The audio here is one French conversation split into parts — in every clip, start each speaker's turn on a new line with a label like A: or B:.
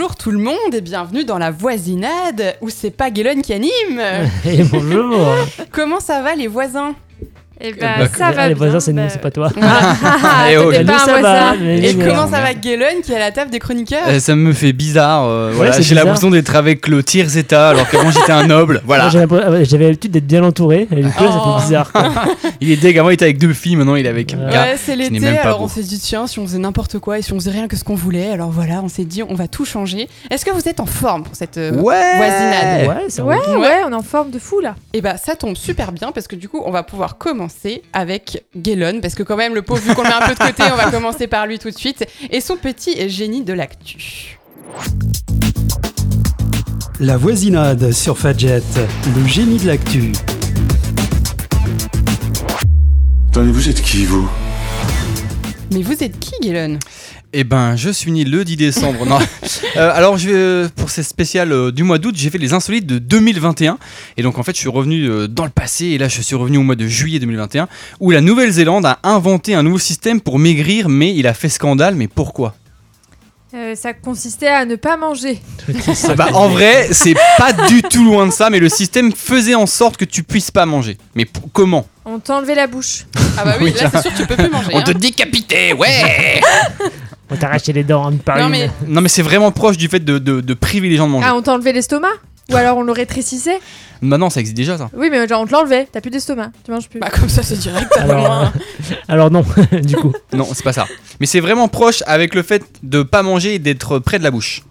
A: Bonjour tout le monde et bienvenue dans la voisinade où c'est pas qui anime.
B: Et bonjour
A: Comment ça va les voisins?
C: Eh
B: Bah,
C: ben, ça va
B: Les
C: bien.
B: voisins, c'est nous,
C: bah-
B: c'est pas toi.
C: Ah,
D: Eh oh, nous,
C: pas
B: ça va,
A: Et comment ça va qui est à la table des chroniqueurs
D: Euh, ça me fait bizarre. euh, voilà, j'ai l'impression d'être avec le tiers état alors qu'avant j'étais un noble. Voilà.
B: Ouais, J'avais l'habitude d'être bien entouré, et du coup, là, ça
A: Oh.
B: fait bizarre.
D: Il est deg. Avant il était avec deux filles, maintenant il est avec un
B: Ouais.
D: gars.
A: Ouais, c'est l'été, alors on s'est dit tiens, si on faisait n'importe quoi et si on faisait rien que ce qu'on voulait, alors voilà, on s'est dit on va tout changer. Est-ce que vous êtes en forme pour cette euh,
D: Ouais.
A: voisinade
B: Ouais, c'est
C: Ouais,
B: vrai.
C: ouais, on est en forme de fou là.
A: Et bah ça tombe super bien parce que du coup on va pouvoir commencer avec Guélone parce que quand même le pauvre vu qu'on le met un peu de côté on va commencer par lui tout de suite et son petit génie de l'actu.
E: La voisinade sur Fadjet, le génie de l'actu.
F: Attendez, vous êtes qui, vous?
A: Mais vous êtes qui Guélone
D: Eh ben, je suis né le 10 décembre. non. Euh, alors, je vais, euh, pour ces spéciales euh, du mois d'août, j'ai fait les insolites de 2021. Et donc, en fait, je suis revenu euh, dans le passé. Et là, je suis revenu au mois de juillet 2021, où la Nouvelle-Zélande a inventé un nouveau système pour maigrir, mais il a fait scandale. Mais pourquoi?
C: Euh, ça consistait à ne pas manger.
D: Ah bah, En vrai, c'est pas du tout loin de ça, mais le système faisait en sorte que tu puisses pas manger. Mais p- comment?
C: On t'enlevait la bouche.
A: Ah bah oui,
D: Oui.
A: là c'est sûr tu peux plus manger.
D: On
A: hein.
D: te décapitait, ouais
B: On t'a arraché les dents une par
A: Non
B: une.
A: mais
D: Non, mais c'est vraiment proche du fait de, de- de priver les gens de manger.
C: Ah, on t'enlevait l'estomac Ou alors on le rétrécissait
D: Maintenant, ça existe déjà, ça.
C: Oui, mais genre on te l'enlevait. T'as plus d'estomac. Tu manges plus.
A: bah comme ça c'est direct. t'as
B: Alors, euh, alors non, du coup.
D: Non, c'est pas ça. Mais c'est vraiment proche avec le fait de pas manger et d'être près de la bouche.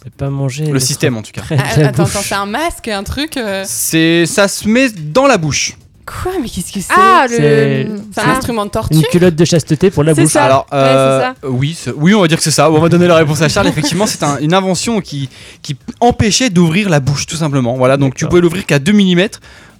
B: On peut pas manger.
D: Le
B: d'être
D: système, en tout cas.
B: près de
A: Ah,
B: la
A: attends,
B: bouche.
A: attends, c'est un masque, un truc. euh,
D: C'est, ça se met dans la bouche.
A: Quoi Mais qu'est-ce que c'est
C: ah,
B: c'est-
C: le.
A: C'est un instrument de torture
B: Une culotte de chasteté pour la bouche.
C: ça.
D: Alors, euh,
C: c'est ça.
D: oui, oui, on va dire que c'est ça. On va donner la réponse à Charles. Effectivement, c'est un- une invention qui, qui empêchait d'ouvrir la bouche, tout simplement. Voilà, donc tu pouvais l'ouvrir qu'à 2 mm.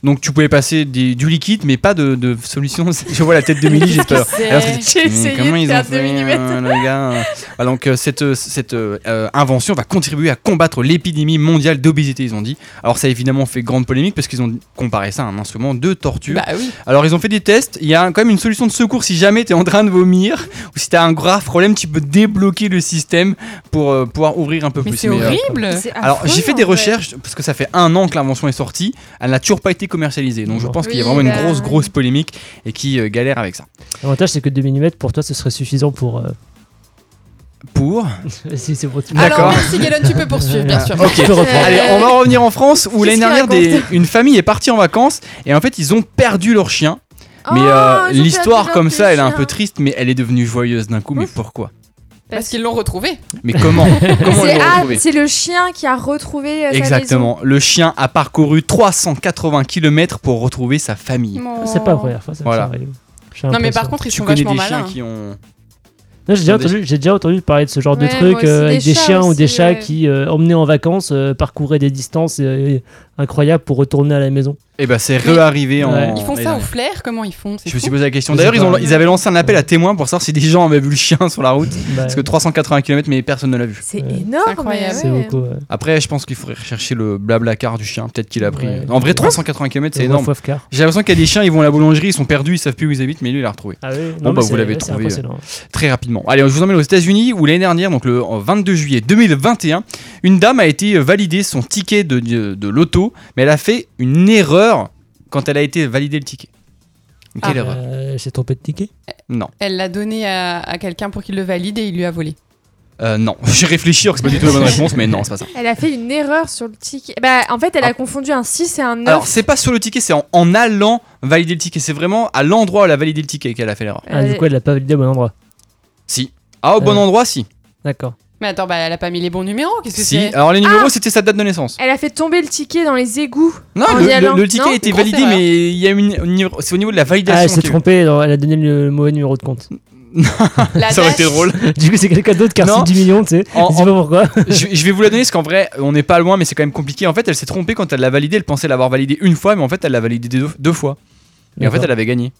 D: Donc tu pouvais passer des- du liquide, mais pas de, de solution. Je vois la tête de Milly, j'ai peur.
C: J'ai essayé
D: comment
C: de
D: ils
C: faire
D: ont
C: 2
D: fait,
C: mm.
D: euh, le gars Voilà, donc euh, cette, euh, cette euh, euh, invention va contribuer à combattre l'épidémie mondiale d'obésité, ils ont dit. Alors ça a évidemment fait grande polémique parce qu'ils ont comparé ça à un instrument de torture.
A: Bah oui.
D: Alors ils ont fait des tests, il y a quand même une solution de secours si jamais tu es en train de vomir ou si tu as un grave problème, tu peux débloquer le système pour euh, pouvoir ouvrir un peu
A: Mais
D: plus.
A: c'est
D: Mais,
A: horrible.
D: Alors
C: affreux,
D: j'ai fait des recherches parce que ça fait un an que l'invention est sortie, elle n'a toujours pas été commercialisée. Donc je pense qu'il y a vraiment une
C: bah,
D: grosse grosse polémique et qui euh, galère avec ça.
B: L'avantage, c'est que 2 mm pour toi, ce serait suffisant pour. euh,
D: Pour
B: si c'est pour
A: Alors
D: D'accord.
A: merci Galen, tu peux poursuivre bien sûr.
D: Ok.
B: Tu peux reprendre.
D: Allez, on va revenir en France où l'année dernière, des- une famille est partie en vacances et en fait ils ont perdu leur chien. Mais
C: Oh,
D: euh, l'histoire comme ça, elle est un peu triste, mais elle est devenue joyeuse d'un coup. Mais pourquoi?
A: Parce qu'ils l'ont retrouvé.
D: Mais comment
C: C'est ah,
D: retrouvé
C: c'est le chien qui a retrouvé euh, sa
D: Exactement. Le chien a parcouru 380 km pour retrouver sa famille.
B: C'est pas la première fois, ça me
D: Voilà.
A: Non mais par contre ils
D: Tu
A: sont
D: connais
A: vachement
D: des chiens
A: malins.
D: qui ont.
B: Non, J'ai déjà,
D: Des-
B: entendu- j'ai déjà entendu parler de ce genre de truc euh, avec
C: des
B: chiens ou des chats
C: ouais.
B: qui, euh, emmenés en vacances, euh, parcouraient des distances euh, incroyables pour retourner à la maison.
D: Eh ben c'est réarrivé en.
B: Ouais.
A: Ils font ça au flair Comment ils font? C'est
D: Je me suis posé la question. D'ailleurs, ils, ont- ils avaient lancé un appel à témoins pour savoir si des gens avaient vu le chien sur la route.
B: Bah,
D: Parce que 380 km, mais personne ne l'a vu.
C: C'est
B: Ouais.
C: énorme.
A: C'est incroyable.
B: c'est
C: ouais.
B: beaucoup. ouais.
D: Après, je pense qu'il faudrait rechercher le blabla car du chien. Peut-être qu'il a pris.
B: Ouais.
D: En vrai, 380 km, c'est énorme. J'ai l'impression qu'il y a des chiens, ils vont à la boulangerie, ils sont perdus, ils savent plus où ils habitent, mais lui, il a retrouvé.
B: Ah oui,
D: Bon, bah, vous l'avez trouvé. Très rapidement. Allez, je vous emmène aux États-Unis où l'année dernière, donc le 22 juillet 2021, une dame a été validée son ticket de, de, de loto, mais elle a fait une erreur quand elle a été validée le ticket. Quelle
A: Ah.
D: erreur
B: Euh, J'ai trompé de ticket
D: Non.
A: Elle l'a donné à, à quelqu'un pour qu'il le valide et il lui a volé.
D: Euh, non. J'ai réfléchi, alors que c'est pas du tout la bonne réponse, mais non, c'est pas ça.
C: Elle a fait une erreur sur le ticket. Bah, en fait, elle a confondu un 6 et un 9.
D: Alors, c'est pas sur le ticket, c'est en, en allant valider le ticket. C'est vraiment à l'endroit où elle a validé le ticket qu'elle a fait l'erreur.
B: Ah, du coup, elle l'a pas validé au bon endroit.
D: Si. Ah, au bon
B: Euh.
D: endroit, si.
B: D'accord.
A: Mais attends, bah elle a pas mis les bons numéros. Qu'est-ce que
D: Si.
A: c'est
D: Alors, les numéros, c'était sa date de naissance.
C: Elle a fait tomber le ticket dans les égouts.
D: Non,
C: En
D: le,
C: y
D: le-
C: allant,
D: le ticket
C: non
D: a été
A: Grosse
D: validé,
A: erreur.
D: mais il y a une, une- c'est au niveau de la validation.
B: Ah, elle s'est
D: qu'il y a eu.
B: trompée, non, elle a donné le mauvais numéro de compte.
A: La
D: Ça aurait été drôle.
B: du coup, c'est quelqu'un d'autre qui a
D: Non.
B: reçu 10 millions, tu sais.
D: En-
B: Je sais pas pourquoi.
D: je, je vais vous la donner parce qu'en vrai, on n'est pas loin, mais c'est quand même compliqué. En fait, elle s'est trompée quand elle l'a validé. Elle pensait l'avoir validé une fois, mais en fait, elle l'a validé deux, deux fois. Et en fait, elle avait gagné.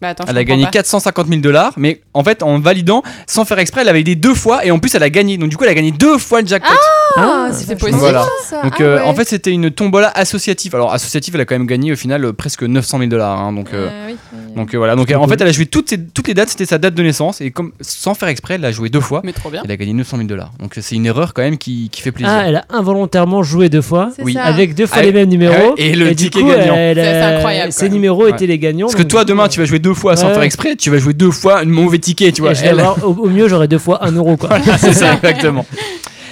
A: Bah attends,
D: Elle a gagné
A: pas.
D: 450 000 dollars, mais en fait, en validant, sans faire exprès, elle a validé deux fois et en plus, elle a gagné. Donc, du coup, elle a gagné deux fois le jackpot.
C: Ah,
B: Ah,
C: c'est
A: c'est
C: vachement
A: possible.
D: Voilà.
C: ça.
D: Donc,
C: Ah
D: euh,
C: ouais.
D: en fait, c'était une tombola associative. Alors, associative, elle a quand même gagné au final euh, presque 900 000 dollars. hein, donc, euh,
C: Euh, oui, oui,
D: Donc euh, voilà, donc en
B: cool.
D: fait elle a joué toutes, toutes les dates, c'était sa date de naissance et comme sans faire exprès, elle l'a joué deux fois.
A: Mais trop bien.
D: Elle a gagné 900 000 dollars. Donc c'est une erreur quand même qui, qui fait plaisir.
B: Ah, elle a involontairement joué deux fois.
C: C'est
D: Oui.
C: ça.
B: Avec deux fois
D: Ah,
B: les mêmes numéros.
D: et le
B: du
D: ticket
B: coup,
D: gagnant.
B: elle,
A: incroyable, même.
B: numéros
D: Ouais.
B: étaient les gagnants.
D: Parce que toi demain tu vas jouer deux fois sans faire exprès, tu vas jouer deux fois un mauvais ticket, tu vois.
B: et au, mieux, j'aurais deux fois un euro. Quoi.
D: C'est ça exactement.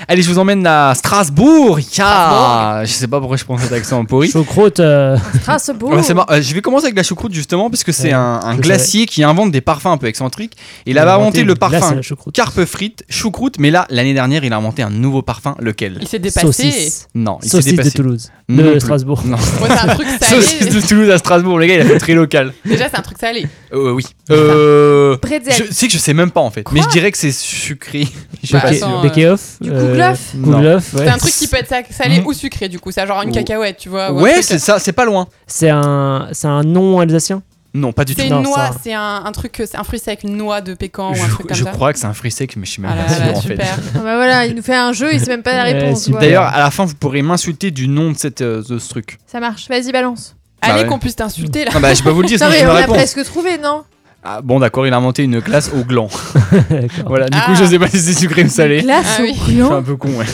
D: Allez, je vous emmène à Strasbourg. Ya Je sais pas pourquoi je prends cet accent pourri.
B: Choucroute. euh,
C: Strasbourg.
D: Euh, je vais commencer avec la choucroute justement parce que c'est
B: Ouais,
D: un, glacier qui invente des parfums un peu excentriques. Il
B: il a
D: avait inventé le parfum carpe frite, choucroute, mais là l'année dernière il a inventé un nouveau parfum. Lequel?
A: Il s'est dépassé.
B: Saucisse.
D: Non, il s'est
B: Saucisse de
D: dépassé.
B: Toulouse.
D: Non
B: De. Strasbourg.
D: Non.
A: Moi, c'est un truc
D: Saucisse de Toulouse à Strasbourg, le gars il a fait très local.
A: Déjà, c'est un truc salé.
D: Euh, oui. Euh, je sais que je sais même pas en fait, mais je dirais que c'est sucré.
A: Bah,
D: sûr.
A: attends,
B: Bekeoff.
C: Du
B: euh,
C: Kouglof.
D: Non.
B: Kouglof, ouais.
A: C'est un truc qui peut être sa- salé
D: Mm.
A: ou sucré, du coup. C'est genre une cacahuète, tu vois.
D: Ouais, c'est ça, c'est pas loin.
B: C'est un, c'est un nom alsacien?
D: Non, pas du tout.
A: C'est une noix,
B: ça-
A: c'est un, un truc, c'est un fruit sec, une noix de pécan ou un
D: Je,
A: truc comme
D: je
A: ça.
D: crois que c'est un fruit sec, mais je suis même
A: Ah
D: pas sûr en fait.
A: super.
C: Ah bah voilà, il nous fait un jeu, il sait même pas la réponse.
D: D'ailleurs, à la fin, vous pourrez m'insulter du nom de, cette, euh, de ce truc.
C: Ça marche. Vas-y, balance.
A: Allez,
D: Bah ouais.
A: qu'on puisse t'insulter là.
D: Ah bah, je peux pas vous le dire,
C: Non, mais
D: je
C: on
D: me
C: a presque trouvé, non?
D: Ah, bon, d'accord, il a inventé une glace au gland. Voilà, du
A: Ah.
D: coup, je sais pas si c'est sucré ou salé.
C: Glace
A: Ah
C: au
A: oui.
D: Je suis un peu con, ouais.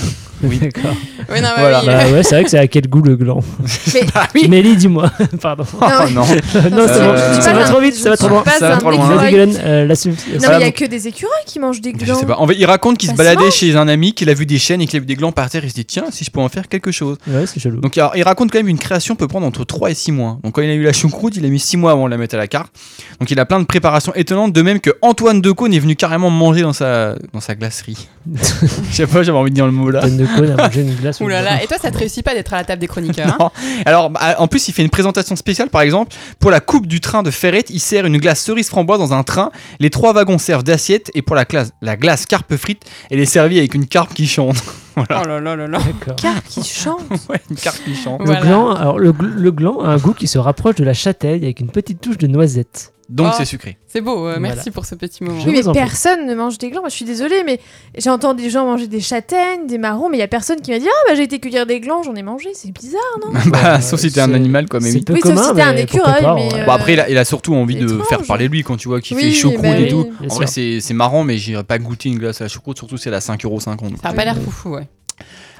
B: Oui, d'accord.
A: Oui, non, bah
D: Voilà.
A: oui.
B: Bah ouais, c'est vrai que c'est à quel goût le gland.
D: bah oui
B: Mélie, dis-moi. Pardon.
D: Oh non
B: non, c'est bon. Ça va trop vite, ça va trop loin.
C: pas
D: Ça va
C: un
D: trop loin.
C: écureuil.
B: Vas-y, Guylaine, euh, la suite.
C: Non, mais il y a que des écureuils qui mangent des
D: Je
C: glands.
D: sais pas. En fait, il raconte qu'il se
C: se
D: baladait chez un ami, qu'il a vu des chaînes et qu'il a vu des glands par terre. Il se dit, tiens, si je peux en faire quelque chose.
B: Ouais, c'est chelou.
D: Donc, alors, il raconte quand même une création peut prendre entre 3 et 6 mois. Donc, quand il a eu la choucroute, il a mis 6 mois avant de la mettre à la carte. Donc, il a plein de préparations étonnantes. De même que Antoine Decaune est venu carrément manger dans sa, dans sa glacerie. Je sais pas, j'avais envie de dire le mot là.
B: De cône à manger une glace.
A: Ouh là là. Et toi, ça te réussit pas d'être à la table des chroniqueurs. hein
D: Non. Alors, bah, en plus, il fait une présentation spéciale, par exemple, pour la coupe du train de Ferrette, il sert une glace cerise framboise dans un train. Les trois wagons servent d'assiette, et pour la, classe, la glace carpe frite, elle est servie avec une carpe qui chante.
A: Oh là là là là.
B: D'accord.
C: Carpe qui chante.
D: ouais, une carpe qui chante.
B: Le
A: Voilà.
B: gland, alors le, gl- le gland a un goût qui se rapproche de la châtaigne avec une petite touche de noisette.
D: Donc,
A: Oh.
D: c'est sucré.
A: C'est beau. euh,
B: Voilà.
A: Merci pour ce petit moment.
C: Oui, mais personne ne mange des glands. Moi, je suis désolée, mais j'ai entendu des gens manger des châtaignes, des marrons, mais il y a personne qui m'a dit Ah, bah j'ai été cueillir des glands, j'en ai mangé. C'est bizarre, non?
D: Bah,
B: Euh,
D: sauf si t'es un animal, quoi, mais oui.
B: peu
C: Oui, sauf
B: commun,
C: si t'es un écureuil,
B: pas,
C: mais,
B: ouais.
C: euh,
D: Bon, après, il a, il a surtout envie de
C: étrange.
D: faire parler de lui quand tu vois qu'il
C: Oui,
D: fait choucroute
C: bah
D: et
C: oui.
D: tout.
B: Bien
D: En vrai, c'est marrant, mais j'irais pas goûter une glace à la choucroute, surtout si elle a 5,50€.
A: Ça a pas l'air foufou, ouais.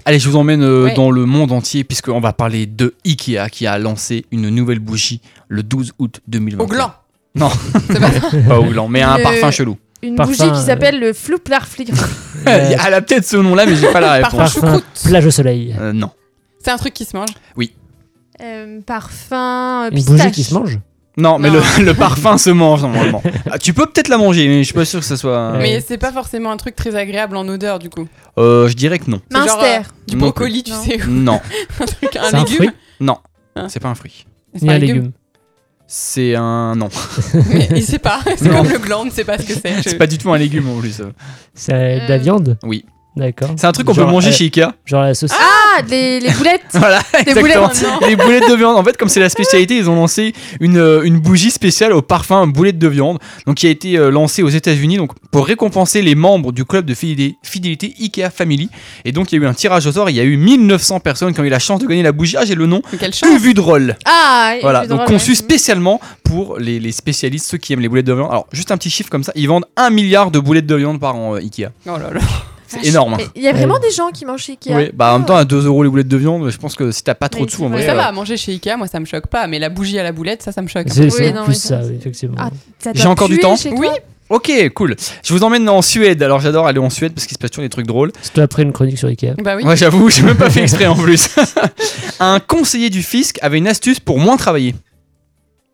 D: Allez, je vous emmène euh,
A: Ouais.
D: dans le monde entier, puisqu'on va parler de Ikea qui a lancé une nouvelle bougie le 12 août 2021.
A: Au gland.
D: Non.
A: C'est pas ça.
D: Pas mais un
C: Le-
D: parfum chelou.
C: Une
B: Parfum,
C: bougie qui
B: euh,
C: s'appelle le flouplarflir.
B: Euh,
D: Elle a peut-être ce nom-là, mais j'ai pas la
A: Parfum
D: réponse.
B: Parfum
A: choucroute.
B: plage au soleil.
D: Euh, non.
A: C'est un truc qui se mange?
C: Euh, parfum euh,
B: Une
C: pistache.
B: bougie qui se mange?
D: Non, mais
A: Non.
D: le, le parfum se mange normalement. Ah, tu peux peut-être la manger, mais je suis pas sûr que ça soit.
A: Mais c'est pas forcément un truc très agréable en odeur, du coup.
D: Euh, je dirais que non.
A: C'est genre,
C: Minster.
A: Du
D: Non
A: brocoli, tu
C: Non.
A: sais.
D: Non,
A: un truc, un
B: C'est un
A: légume.
B: fruit?
D: Non.
A: Hein.
D: C'est pas un fruit.
A: C'est
B: Ni un légume.
D: C'est un non.
A: Mais il sait pas. C'est comme le gland, ne sait pas ce que c'est. Je-
D: C'est pas du tout un légume en plus.
B: C'est de la
C: Euh,
B: viande?
D: Oui.
B: D'accord.
D: C'est un truc qu'on peut manger
B: euh,
D: chez Ikea.
B: Genre la saucisse.
C: Ah, les, les boulettes.
D: Voilà, exactement.
A: boulettes.
D: Les boulettes de viande. En fait, comme c'est la spécialité, ils ont lancé une, euh, une bougie spéciale au parfum boulette de viande, donc qui a été euh, lancée aux États-Unis, donc pour récompenser les membres du club de fidélité, fidélité Ikea Family. Et donc, il y a eu un tirage au sort. Il y a eu 1900 personnes qui ont eu la chance de gagner la bougie. Ah, j'ai le nom.
A: Quelle chance.
D: Uvu de roll.
C: Ah,
D: Voilà, donc
C: drôle,
D: conçu
C: ouais.
D: spécialement pour les, les spécialistes, ceux qui aiment les boulettes de viande. Alors, juste un petit chiffre comme ça, ils vendent un milliard de boulettes de viande par an, euh, Ikea.
A: Oh là là.
D: C'est énorme. hein.
C: Il y a vraiment des gens qui mangent chez Ikea.
D: Oui, bah en même temps, à 2 euros les boulettes de viande, je pense que si t'as pas trop de sous, en
C: vrai.
A: ça
D: euh,
A: va, manger chez Ikea, moi ça me choque pas. Mais la bougie à la boulette, ça, ça me choque.
B: C'est plus ça, effectivement.
C: Ah, Ça
D: J'ai encore du temps
C: chez
A: Oui.
D: Ok, cool. Je vous emmène en Suède. Alors j'adore aller en Suède parce qu'il se passe toujours des trucs drôles.
B: C'est toi après une chronique sur Ikea.
A: Bah oui.
D: Ouais, j'avoue, j'ai même pas fait exprès en plus. un conseiller du fisc avait une astuce pour moins travailler.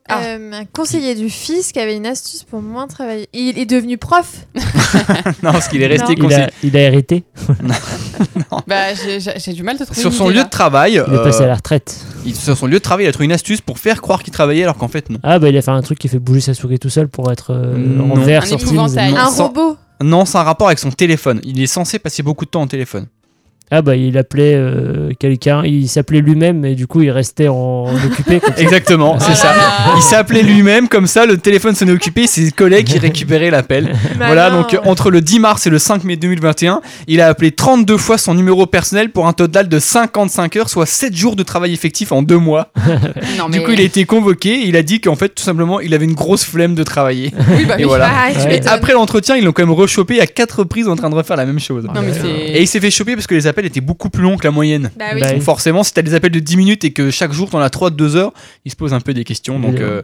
A: Ah.
C: Euh, un conseiller du fisc avait une astuce pour moins travailler. Il est devenu prof.
D: non, parce qu'il est resté conseiller.
B: a, il a hérité.
A: Bah j'ai- du mal de trouver
D: Sur
A: une
D: son
A: idée,
D: lieu
A: là.
D: de travail,
B: Il est
D: euh,
B: passé à la retraite.
D: il- sur son lieu de travail, il a trouvé une astuce pour faire croire qu'il travaillait alors qu'en fait non.
B: Ah bah il a fait un truc qui fait bouger sa souris tout seul pour être euh,
D: Non.
B: en vert
A: Un
B: sur Teams.
C: un robot.
D: Non, c'est un rapport avec son téléphone. Il est censé passer beaucoup de temps au téléphone.
B: Ah bah il appelait euh, quelqu'un, il s'appelait lui-même et du coup il restait en, en occupé. comme ça.
D: Exactement, c'est
A: Oh là
D: ça. Il appelé lui-même, comme ça, le téléphone sonnait occupé, c'est ses collègues qui récupéraient l'appel. Voilà,
C: Malin,
D: donc entre le 10 mars et le 5 mai 2021, il a appelé 32 fois son numéro personnel pour un total de 55 heures, soit 7 jours de travail effectif en 2 mois.
A: Non,
D: Du coup, il a été convoqué et il a dit qu'en fait, tout simplement, il avait une grosse flemme de travailler.
A: Oui, bah
D: Et voilà.
C: Ah,
B: Ouais.
D: Et après l'entretien, ils l'ont quand même rechopé à 4 reprises en train de refaire la même chose.
A: Non, mais c'est.
D: Et il s'est fait choper parce que les appels étaient beaucoup plus longs que la moyenne.
C: Bah oui.
B: Bah,
D: Donc forcément, si t'as des appels de 10 minutes et que chaque jour t'en as 3 de 2 heures, il se pose un peu des questions. Donc, euh,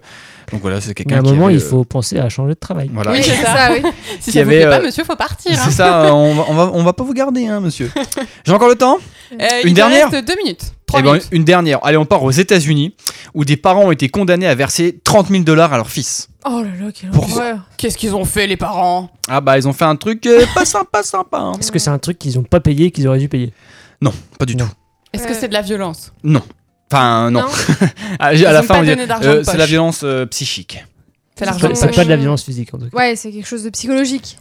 D: donc voilà, c'est
B: Mais à
D: quelqu'un
B: un
D: qui
B: moment
D: avait,
B: il
D: euh,
B: faut penser à changer de travail.
D: Voilà.
A: Oui,
C: C'est
A: c'est ça.
C: ça, oui.
A: Si
D: Qui
A: ça vous
D: avait,
A: plaît pas,
D: euh,
A: monsieur, faut partir. hein.
D: C'est ça, euh, on va, on, va, on va pas vous garder, hein, monsieur. J'ai encore le temps?
A: Euh,
D: Une
A: il
D: dernière
A: reste deux minutes. Trois
D: Eh ben,
A: minutes.
D: Une dernière. Allez, on part aux États-Unis où des parents ont été condamnés à verser 30 000 dollars à leur fils.
C: Oh là là, quelle
D: Pourquoi
C: horreur.
A: Qu'est-ce qu'ils ont fait, les parents?
D: Ah bah, ils ont fait un truc euh, pas sympa, sympa. hein.
B: Est-ce que c'est un truc qu'ils ont pas payé et qu'ils auraient dû payer?
D: Non, pas du
B: Non.
D: tout.
A: Est-ce que
C: Ouais.
A: c'est de la violence?
D: Enfin, non.
C: Non.
D: À, la
A: ont
D: fin,
A: pas
D: on dit,
A: donné d'argent
D: euh,
A: de
D: c'est
A: poche.
D: la violence euh, psychique.
A: C'est l'argent de
C: pas-
B: c'est
A: poche.
B: pas de la violence physique en tout cas.
C: Ouais, c'est quelque chose de psychologique.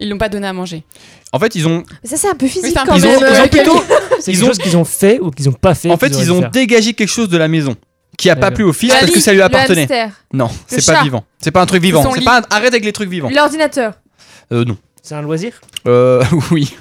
A: Ils l'ont pas donné à manger.
D: En fait, ils ont,
C: Mais ça, c'est un peu physique
A: c'est un
C: quand
A: peu-
D: ils ont,
C: même.
D: ils ont
C: euh,
D: plutôt,
B: C'est
D: Ils
B: quelque
D: ont-
B: chose qu'ils ont fait ou qu'ils ont pas fait.
D: en fait,
B: qu'ils
D: ils
B: auraient
D: ont
B: faire.
D: dégagé quelque chose de la maison qui a pas
B: D'accord.
D: plu au fils parce que ça lui appartenait. Non, c'est
C: chat.
D: pas vivant. C'est pas un truc vivant.
A: son
D: C'est
A: lit.
D: pas un- arrête avec les trucs vivants.
C: L'ordinateur.
D: Euh, non.
B: C'est un loisir?
D: Euh, oui.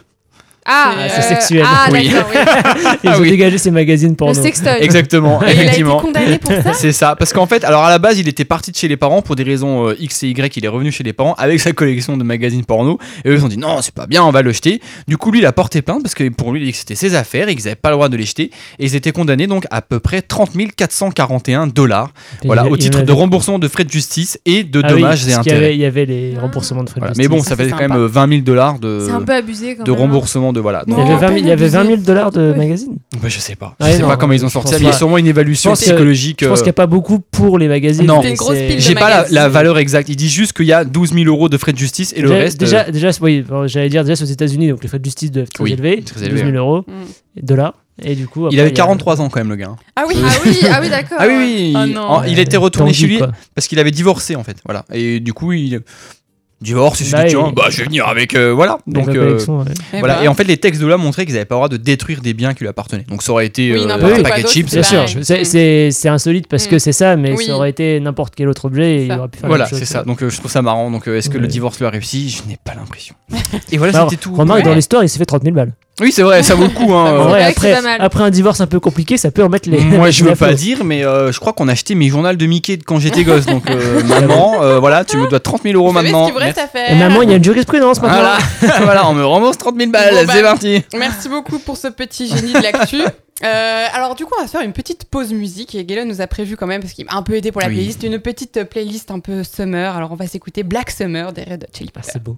C: Ah,
A: C'est-
B: c'est sexuel.
C: Ah,
D: Oui.
C: oui.
B: Ils
D: Ah
B: ont
D: oui.
B: dégagé ces magazines
C: Le sextoy.
D: Exactement.
A: Et il a été
D: effectivement.
A: condamné pour ça
D: C'est ça, parce qu'en fait, alors à la base, il était parti de chez les parents pour des raisons euh, X et Y. Il est revenu chez les parents avec sa collection de magazines porno. Et eux, ils ont dit non, c'est pas bien, on va le jeter. Du coup, lui, il a porté plainte parce que pour lui, il dit que c'était ses affaires et qu'ils n'avaient pas le droit de les jeter. Et ils étaient condamnés donc à peu près 30 441 dollars.
B: Et
D: Voilà, au titre de remboursement de frais de justice et de
B: Ah oui,
D: dommages et
B: qu'il y
D: intérêts.
B: avait- Il y avait les remboursements de frais de justice.
D: Mais bon,
A: Ça,
D: ça fait quand même euh, 20 000 dollars de,
C: C'est un peu abusé quand
D: de
C: même. hein.
D: remboursement de voilà.
B: Il y avait
A: Non,
B: 20 000, il y avait
A: abusé.
B: 20 000 dollars de magazines.
D: bah, je sais pas. Je
B: Ouais,
D: sais
B: non,
D: pas comment ils ont sorti Il y a sûrement une évaluation
B: Je pense que-
D: psychologique.
B: Je pense
D: euh,
B: qu'il n'y a pas beaucoup pour les magazines.
D: Non. J'ai pas la, valeur exacte. Il dit juste qu'il y a 12 000 euros de frais de justice et le
B: déjà,
D: reste.
B: déjà,
D: euh,
B: déjà, oui, bon, j'allais dire déjà c'est aux États-Unis, donc les frais de justice doivent être très
D: Oui,
B: élevés,
D: très
B: 12
D: élevés,
B: 000 euros,
A: Mm.
B: dollars. Et du coup,
D: il avait
B: y a-
D: 43 ans quand même, le gars.
A: Ah oui.
C: Ah oui, ah oui, d'accord.
D: Ah oui, oui.
A: Oh
D: il,
A: non.
D: été retourné chez lui
B: quoi.
D: parce qu'il avait divorcé en fait. Voilà. Et du coup, il divorce. Il s'est
B: Bah,
D: dit tiens, bah je vais venir avec. euh, voilà. Donc euh,
B: ouais.
A: Eh
D: voilà.
A: ben,
D: Et en fait, les textes de là montraient qu'ils n'avaient pas le droit de détruire des biens qui lui appartenaient. Donc ça aurait été
A: Oui,
D: euh, un paquet de chips.
A: c'est
B: Bien sûr, c'est- c'est c'est insolite parce que
A: Mm.
B: c'est ça, mais
A: Oui.
B: ça aurait été n'importe quel autre objet et
A: C'est
B: il aurait pu faire
D: Voilà, c'est ça. Donc euh, je trouve ça marrant. Donc euh, est-ce que le divorce lui a réussi Je n'ai pas l'impression. Et voilà, c'était tout.
B: Remarque, dans l'histoire, il s'est fait 30 000 balles.
D: Oui, c'est vrai, ça vaut le coup. hein,
B: En vrai, après, un divorce un peu compliqué, ça peut remettre les.
D: Moi, je veux pas dire, mais euh, je crois qu'on a acheté mes journaux de Mickey quand j'étais gosse. Donc, euh, maman, euh, voilà, tu me dois 30 000 euros
A: Vous savez ce
D: maintenant.
A: qu'il vous reste à faire
B: Et maman, il y a une jurisprudence maintenant.
D: Voilà, voilà, on me rembourse 30 000 balles,
A: Bon, bah,
D: c'est parti.
A: Merci beaucoup pour ce petit génie de l'actu. Euh, alors du coup, on va se faire une petite pause musique et Galen nous a prévu quand même parce qu'il m'a un peu aidé pour la
D: Oui.
A: playlist, une petite euh, playlist un peu summer. Alors on va s'écouter Black Summer des Red Hot Chili Peppers.
B: c'est beau.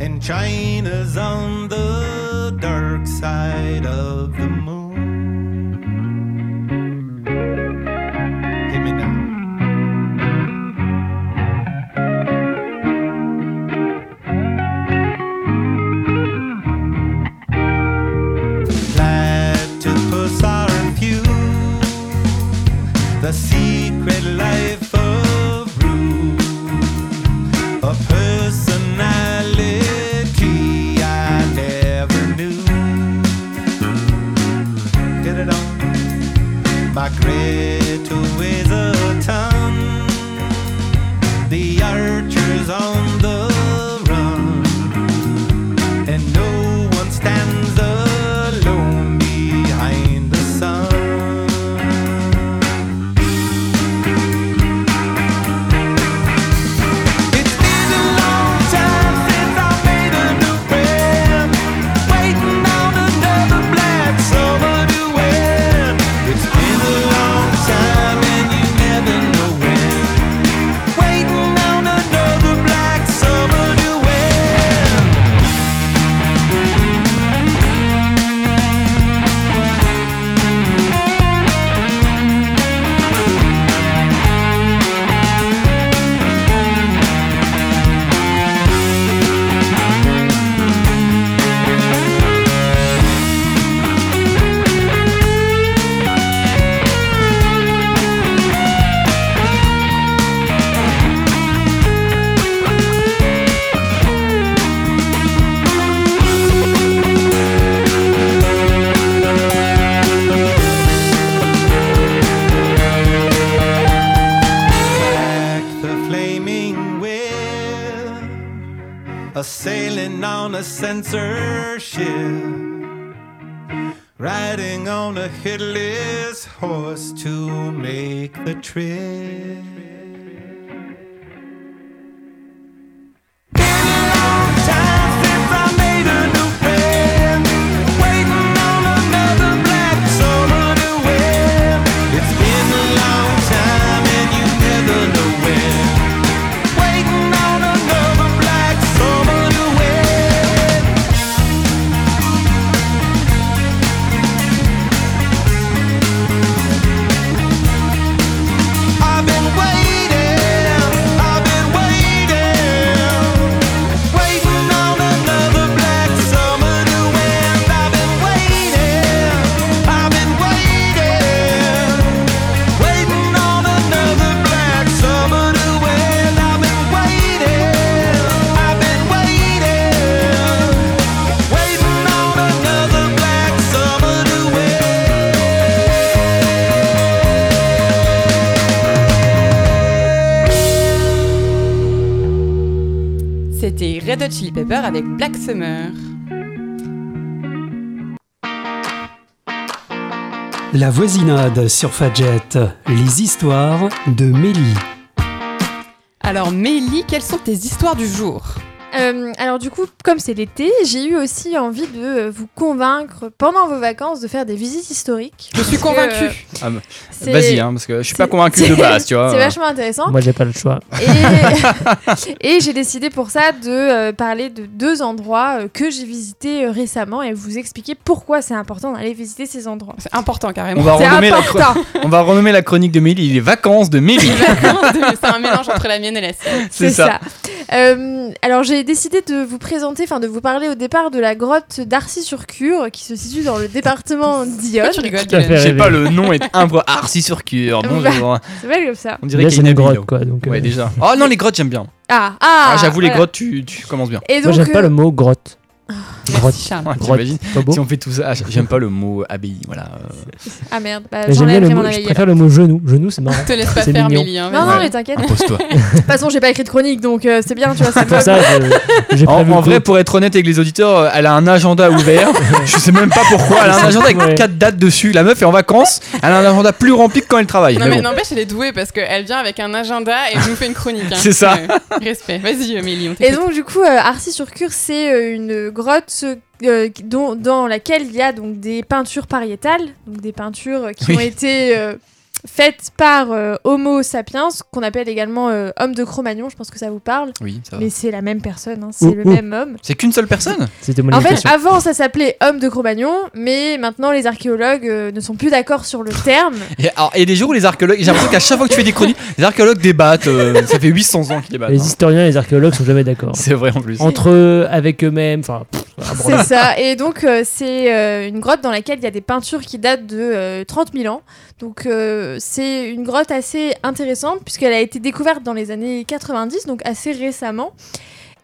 G: And China's on the dark side of the moon. Censorship. Riding on a headless
A: avec Black Summer.
E: La voisinade sur Fadjet. Les histoires de Mélie.
A: Alors Mélie, quelles sont tes histoires du jour?
C: Euh, alors du coup, comme c'est l'été, j'ai eu aussi envie de euh, vous convaincre pendant vos vacances de faire des visites historiques.
A: Je suis
C: que,
A: convaincue.
C: euh,
D: Ah, bah, Vas-y, hein, parce que je suis pas
C: c'est-
D: convaincu de base, tu vois.
C: C'est vachement intéressant.
B: Moi, j'ai pas le choix.
C: Et, et j'ai décidé pour ça de euh, parler de deux endroits euh, que j'ai visités euh, récemment et vous expliquer pourquoi c'est important d'aller visiter ces endroits.
A: C'est important
D: On
A: carrément.
D: va,
C: C'est
D: renommer la
C: important,
D: on va renommer la chronique de Mélie, les vacances de Mélie.
A: C'est un mélange entre la mienne et la sienne.
C: c'est ça. Euh, alors j'ai décidé de vous présenter, enfin de vous parler au départ de la grotte d'Arcy-sur-Cure qui se situe dans le département d'Yonne.
D: Je sais pas, le nom est imbre. Arcy sur cure. Bonjour.
C: C'est belle comme ça.
D: On dirait qu'il y
B: c'est
D: a
B: une
D: une
B: grotte, quoi. Donc,
D: Ouais,
B: euh,
D: déjà. Oh non, les grottes, j'aime bien.
C: Ah, ah,
D: Ah, J'avoue, les grottes, tu, tu commences bien.
C: Et
B: Moi,
C: donc,
B: j'aime pas
C: euh,
B: le mot grotte.
A: Merci Charles.
D: Ouais. T'imagines. Si on fait tout ça, ah, j'aime pas le mot abbaye. Voilà. euh,
C: Ah merde, bah,
B: J'aime bien le mot.
C: mon
B: Je préfère le mot genou. Genou, c'est marrant.
A: Te laisse pas
B: C'est
A: faire
B: mignon.
A: Mélie. hein,
C: Non, non, mais t'inquiète. De toute façon, j'ai pas écrit de chronique, donc euh, c'est bien, tu vois, ça
B: Pour
C: me...
B: ça, je-
D: En, en vrai, pour être honnête avec les auditeurs, euh, elle a un agenda ouvert. je sais même pas pourquoi. Elle a un agenda avec
B: Ouais.
D: 4 dates dessus. La meuf est en vacances. Elle a un agenda plus rempli que quand elle travaille.
A: Non
D: Mais bon.
A: n'empêche, elle est douée parce qu'elle vient avec un agenda et elle nous fait une chronique. hein.
D: C'est ça.
A: Ouais. Respect. Vas-y, euh, Mélie, on
C: Et donc, du coup, euh, Arcy-sur-Cure, c'est euh, une grotte euh, dont- dans laquelle il y a donc des peintures pariétales, donc des peintures qui
D: Oui.
C: ont été euh, faites par euh, Homo sapiens, qu'on appelle également euh, homme de Cro-Magnon, je pense que ça vous parle.
D: Oui, ça va.
C: Mais c'est la même personne, hein, c'est
B: Ouh,
C: le
B: ouh.
C: même homme.
D: C'est qu'une seule personne?
B: C'était mon
C: En fait,
B: imitation.
C: avant, ça s'appelait homme de Cro-Magnon, mais maintenant, les archéologues euh, ne sont plus d'accord sur le terme.
D: Et alors, il y a des jours où les archéologues, j'ai l'impression qu'à chaque fois que tu fais des chroniques, les archéologues débattent. euh, ça fait 800 ans qu'ils débattent.
B: Les
D: hein.
B: historiens et les archéologues sont jamais d'accord.
D: C'est vrai en plus.
B: Entre eux, avec eux-mêmes, enfin. pff.
C: C'est ça. Et donc, euh, c'est euh, une grotte dans laquelle il y a des peintures qui datent de euh, 30 000 ans. Donc, euh, c'est une grotte assez intéressante puisqu'elle a été découverte dans les années 90, donc assez récemment.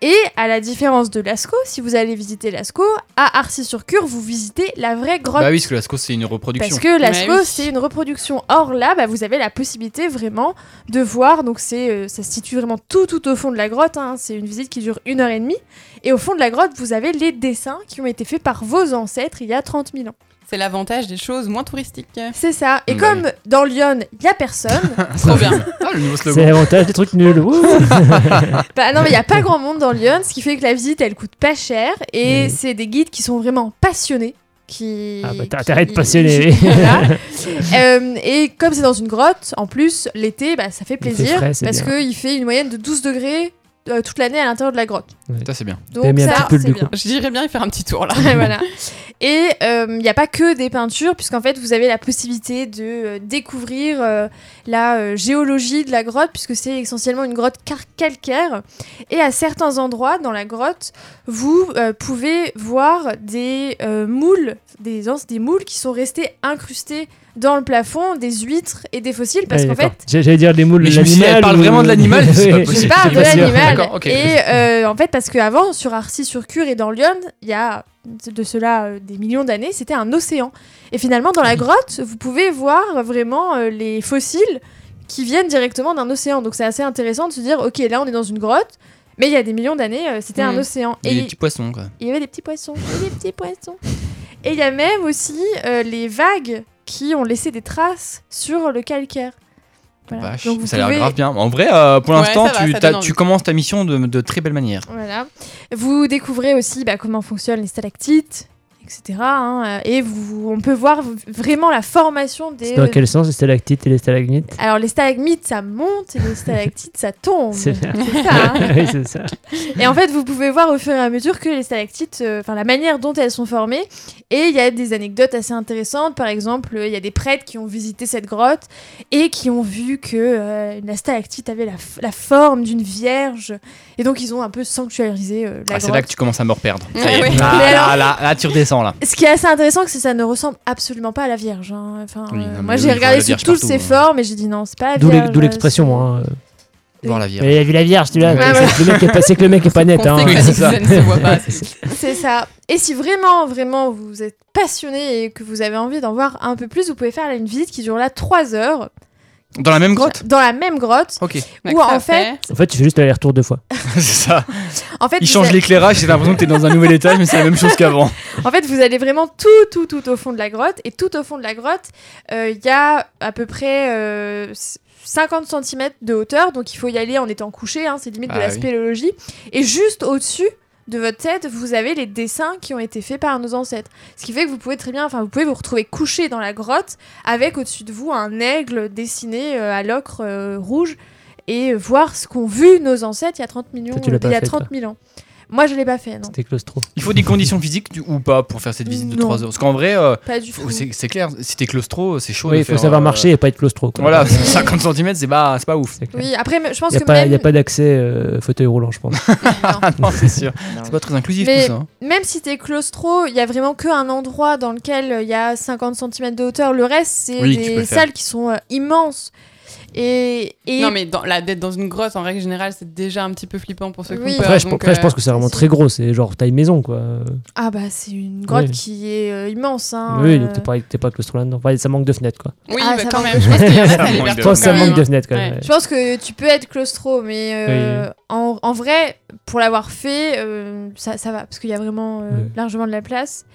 C: Et à la différence de Lascaux, si vous allez visiter Lascaux, à Arcy-sur-Cure, vous visitez la vraie grotte.
D: Bah oui, parce que Lascaux, c'est une reproduction.
C: Parce que Lascaux,
A: oui.
C: c'est une reproduction. Or là, bah, vous avez la possibilité vraiment de voir. Donc c'est, euh, ça se situe vraiment tout tout au fond de la grotte. hein. C'est une visite qui dure une heure et demie. Et au fond de la grotte, vous avez les dessins qui ont été faits par vos ancêtres il y a 30 000 ans.
A: C'est l'avantage des choses moins touristiques.
C: C'est ça. Et
D: Bah
C: comme dans Lyon, il y a personne.
A: Trop bien.
D: Ah, le nouveau
B: C'est
D: slogan.
B: l'avantage des trucs nuls.
C: Bah non, mais il y a pas grand monde dans Lyon, ce qui fait que la visite, elle coûte pas cher. Et c'est des guides qui sont vraiment passionnés. Qui...
B: Ah bah t'as
C: qui-
B: intérêt de passionner.
C: Voilà. Euh, et comme c'est dans une grotte, en plus, l'été, bah, ça fait plaisir
B: frais, c'est
C: parce
B: bien.
C: qu'il fait une moyenne de 12 degrés euh, toute l'année à l'intérieur de la grotte.
D: Ça, c'est bien.
C: Donc
B: un petit pull, du
C: bien.
B: coup.
A: Je dirais bien y faire un petit tour là.
C: voilà. Et il n'y a pas que des peintures, puisqu'en fait, vous avez la possibilité de euh, découvrir euh, la euh, géologie de la grotte, puisque c'est essentiellement une grotte car- calcaire. Et à certains endroits dans la grotte, vous euh, pouvez voir des euh, moules, des, des moules qui sont restés incrustés dans le plafond, des huîtres et des fossiles, parce
B: Ouais,
C: qu'en fait,
B: J'allais dire les moules
D: Mais
B: de
D: je me suis dit,
B: l'animal.
D: elle parle
B: ou-
D: vraiment de l'animal.
C: Je parle de l'animal. Et euh, en fait, parce qu'avant, sur Arcy-sur-Cure et dans Lyon, il y a de cela euh, des millions d'années, c'était un océan. Et finalement, dans la grotte, vous pouvez voir vraiment euh, les fossiles qui viennent directement d'un océan. Donc c'est assez intéressant de se dire, ok, là on est dans une grotte, Mais il y a des millions d'années, euh, c'était un océan.
D: Et les
C: il-
D: petits poissons, quoi.
C: il y avait des petits poissons, il y avait des petits poissons. Et il y a même aussi euh, les vagues qui ont laissé des traces sur le calcaire. Voilà.
D: Vache,
C: Donc vous
D: ça a l'air
C: pouvez-
D: grave bien. En vrai, euh, pour
A: Ouais,
D: l'instant,
A: ça va,
D: tu,
A: ça
D: t'as-
A: donne
D: tu
A: envie.
D: commences ta mission de, de très belle manière.
C: Voilà. Vous découvrez aussi bah, comment fonctionnent les stalactites, etc. hein, euh, et vous, on peut voir vraiment la formation des.
B: C'est dans quel sens les stalactites et les stalagmites?
C: Alors les stalagmites ça monte et les stalactites ça tombe.
B: C'est
C: C'est ça. hein.
B: oui, c'est ça.
C: Et en fait, vous pouvez voir au fur et à mesure que les stalactites, euh, enfin la manière dont elles sont formées, et il y a des anecdotes assez intéressantes. Par exemple, euh, il y a des prêtres qui ont visité cette grotte et qui ont vu que euh, la stalactite avait la, forme d'une vierge, et donc ils ont un peu sanctuarisé euh, la
D: Ah, c'est
C: grotte.
D: là que tu commences à me reperdre.
A: Ouais,
D: Ça y est. Là, là,
C: alors-
D: là, là, tu redescends là.
C: Ce qui est assez intéressant, c'est que ça ne ressemble absolument pas à la Vierge. hein. Enfin,
D: Oui,
C: euh,
D: mais
C: moi, j'ai regardé
D: Vierge
C: toutes ses
D: hein.
C: formes et j'ai dit non, c'est pas la
B: D'où
C: Vierge.
B: d'où l'expression. Hein.
D: Voir la
B: Mais
D: vierge.
B: il a vu la Vierge, tu l'as.
C: Ouais, ouais.
B: Le mec est pas- c'est que le mec est pas net. Hein.
D: c'est ça.
C: Et si vraiment, vraiment, vous êtes passionné et que vous avez envie d'en voir un peu plus, vous pouvez faire là une visite qui dure là 3 heures
D: Dans la même grotte
C: dans la même grotte.
D: Ok,
A: ça
C: en fait,
B: En fait, tu fais juste l'aller-retour deux fois.
D: c'est ça.
C: en fait,
D: Il
C: vous
D: change
C: a-
D: l'éclairage, j'ai l'impression que t'es dans un nouvel étage, mais c'est la même chose qu'avant.
C: En fait, vous allez vraiment tout, tout, tout au fond de la grotte. Et tout au fond de la grotte, euh, il y a à peu près euh, 50 cm de hauteur. Donc il faut y aller en étant couché. hein, c'est limite de
D: Ah
C: la
D: oui.
C: spéléologie. Et juste au-dessus de votre tête, vous avez les dessins qui ont été faits par nos ancêtres. Ce qui fait que vous pouvez très bien, enfin, vous pouvez vous retrouver couché dans la grotte avec au-dessus de vous un aigle dessiné euh, à l'ocre euh, rouge et voir ce qu'ont vu nos ancêtres il y a 30 millions,
B: pas
C: il y a
B: fait,
C: 30 000 ans. Moi, je l'ai pas fait, non.
B: C'était claustro.
D: Il faut des conditions physiques tu- ou pas pour faire cette visite de
C: Non.
D: 3 heures? Parce qu'en vrai, euh,
C: Pas du
D: faut-
C: tout.
D: c'est c'est clair, si t'es claustro, c'est chaud.
B: Oui,
D: de
B: il faut
D: faire,
B: savoir
D: euh,
B: marcher et pas être claustro. quoi.
D: Voilà, 50 cm, c'est pas, c'est pas ouf.
B: C'est clair.
C: Oui, après, je pense
B: Il n'y a,
C: que
B: pas-
C: même...
B: y a pas d'accès euh, fauteuil roulant, je pense.
D: Ah non, c'est sûr. C'est pas très inclusif
C: Mais-
D: tout ça. hein.
C: Même si t'es claustro, il y a vraiment qu'un endroit dans lequel il y a 50 cm de hauteur. Le reste, c'est
D: Oui, tu peux
C: des
D: le faire.
C: salles qui sont euh, immenses. Et, et
A: Non, mais dans, la, d'être dans une grotte, en règle générale, c'est déjà un petit peu flippant pour ceux qui
C: Oui.
A: ont peur.
B: Après, je,
A: donc,
B: après, je
A: euh,
B: pense que c'est vraiment très gros. C'est genre taille maison, quoi.
C: ah bah c'est une grotte
B: Oui.
C: qui est euh, immense. Hein,
B: oui,
C: euh.
B: donc t'es pas, t'es pas claustro là-dedans. Enfin, ça manque de fenêtres, quoi.
A: Oui,
C: Ah,
A: bah,
C: ça
A: quand
C: manque
A: même.
C: de-
A: Je pense
B: que ça
A: quand
B: manque
A: même,
B: de
A: hein.
B: fenêtres, quand
A: Ouais.
B: même.
C: Je pense que tu peux être claustro, mais euh, en, en vrai, pour l'avoir fait, euh, ça, ça va, parce qu'il y a vraiment euh,
B: Ouais.
C: largement de la place.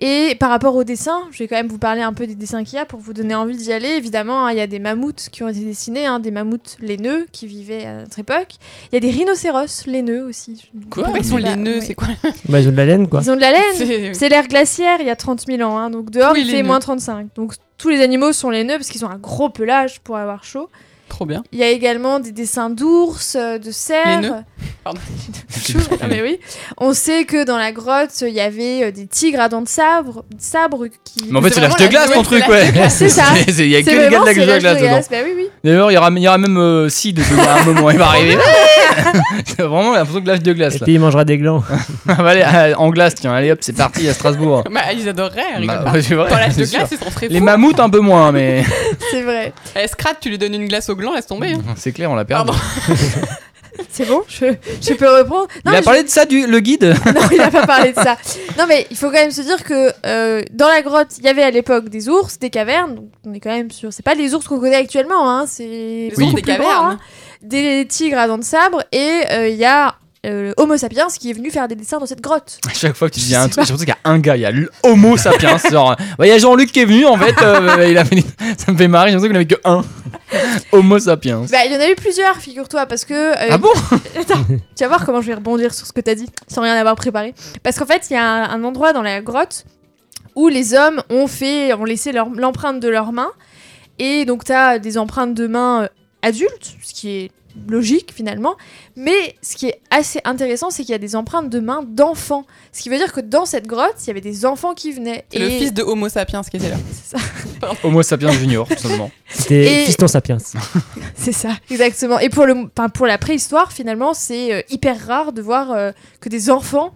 C: Et par rapport aux dessins, je vais quand même vous parler un peu des dessins qu'il y a pour vous donner envie d'y aller. Évidemment, hein, il y a des mammouths qui ont été dessinés, hein, des mammouths laineux qui vivaient à notre époque. Il y a des rhinocéros laineux aussi.
D: Quoi
A: ils sont laineux. C'est quoi
B: Bah, ils ont de la laine, quoi.
C: Ils ont de la laine.
A: C'est-
C: l'ère glaciaire il y a 30 000 ans, hein, donc dehors
A: Oui,
C: il fait moins 35. Donc tous les animaux sont laineux parce qu'ils ont un gros pelage pour avoir chaud.
A: Trop bien.
C: Il y a également des dessins d'ours, euh, de cerfs.
A: Pardon.
C: Ah, mais oui. On sait que dans la grotte, il y avait euh, des tigres à dents de sabre, sabre qui.
D: Mais en fait,
A: c'est
D: l'âge de
A: la
D: glace ton truc, ouais.
C: C'est ça.
D: Il y a que
C: C'est
D: les gars
C: vraiment
D: de la glace
C: de
D: dedans.
C: glace. Bah oui, oui.
D: D'ailleurs, il y aura, il y aura même euh, Sid à un moment, il va arriver. C'est vraiment l'impression de l'âge de glace
B: Et
D: là.
B: puis il mangera des glands.
D: Ah, bah, allez, en glace, tiens, allez hop, c'est parti à Strasbourg.
A: Bah, ils adoreraient, rigole
D: Bah, ouais, vrai,
A: Dans l'âge de glace, ils sont très
D: Les mammouths un peu moins, mais
C: C'est vrai.
A: Eh, Scrat, tu lui donnes une glace au gland, laisse tomber. hein.
D: c'est clair, on l'a perdu.
C: C'est bon, je, je peux reprendre. Non,
D: Il
C: mais
D: a
C: je-
D: parlé de ça, du, le guide
C: non, il a pas parlé de ça. Non, mais il faut quand même se dire que euh, dans la grotte, il y avait à l'époque des ours, des cavernes. Donc on est quand même sur. C'est pas les ours qu'on connaît actuellement, hein. C'est
A: Les
C: beaucoup
A: ours des
C: plus
A: cavernes.
C: hein. Des tigres à dents de sabre et euh, il y a euh, Homo sapiens qui est venu faire des dessins dans cette grotte.
D: À chaque fois que tu dis un truc, j'ai l'impression qu'il y a un gars, il y a Homo sapiens. genre, bah, il y a Jean-Luc qui est venu, en fait, euh, il a fait ça me fait marrer, j'ai l'impression qu'il n'y avait que un. Homo sapiens.
C: Bah, il y en a eu plusieurs, figure-toi, parce que. euh,
D: Ah bon
C: Attends, tu vas voir comment je vais rebondir sur ce que t'as dit, sans rien avoir préparé. Parce qu'en fait, il y a un, un endroit dans la grotte où les hommes ont fait, ont laissé l'empreinte de leurs mains. Et donc, t'as des empreintes de mains adultes, ce qui est logique finalement. Mais ce qui est assez intéressant, c'est qu'il y a des empreintes de mains d'enfants. Ce qui veut dire que dans cette grotte, il y avait des enfants qui venaient.
A: C'est le fils de Homo sapiens qui était là.
D: Homo sapiens junior, tout simplement.
B: C'était
C: Et-
B: Fiston Sapiens.
C: C'est ça, exactement. Et pour, le, enfin, pour la préhistoire, finalement, c'est euh, hyper rare de voir euh, que des enfants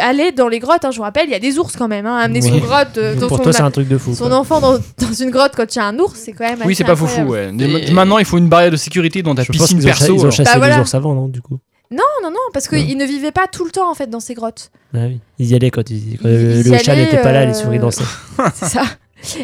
C: allaient dans les grottes. hein. Je vous rappelle, il y a des ours quand même. Hein, amener
B: Oui.
C: son grotte, euh, dans
B: Pour
C: son,
B: toi, c'est un truc de fou.
C: son
B: quoi.
C: enfant dans, dans une grotte quand il y a un ours, c'est quand même.
D: Oui, c'est pas foufou,
C: incroyable.
D: ouais.
A: Et-
D: Maintenant, il faut une barrière de sécurité dans ta
B: Je pense
D: piscine
B: cha-
D: perso.
B: ils ont chassé
C: Bah, voilà.
B: les ours avant, non, du coup
C: Non, non, non, parce qu'ils ne vivaient pas tout le temps en fait dans ces grottes.
B: Ah oui. Ils y allaient quand, ils- quand
C: Ils-
B: le, chat n'était pas là, les
C: euh,
B: souris dansaient.
C: c'est ça.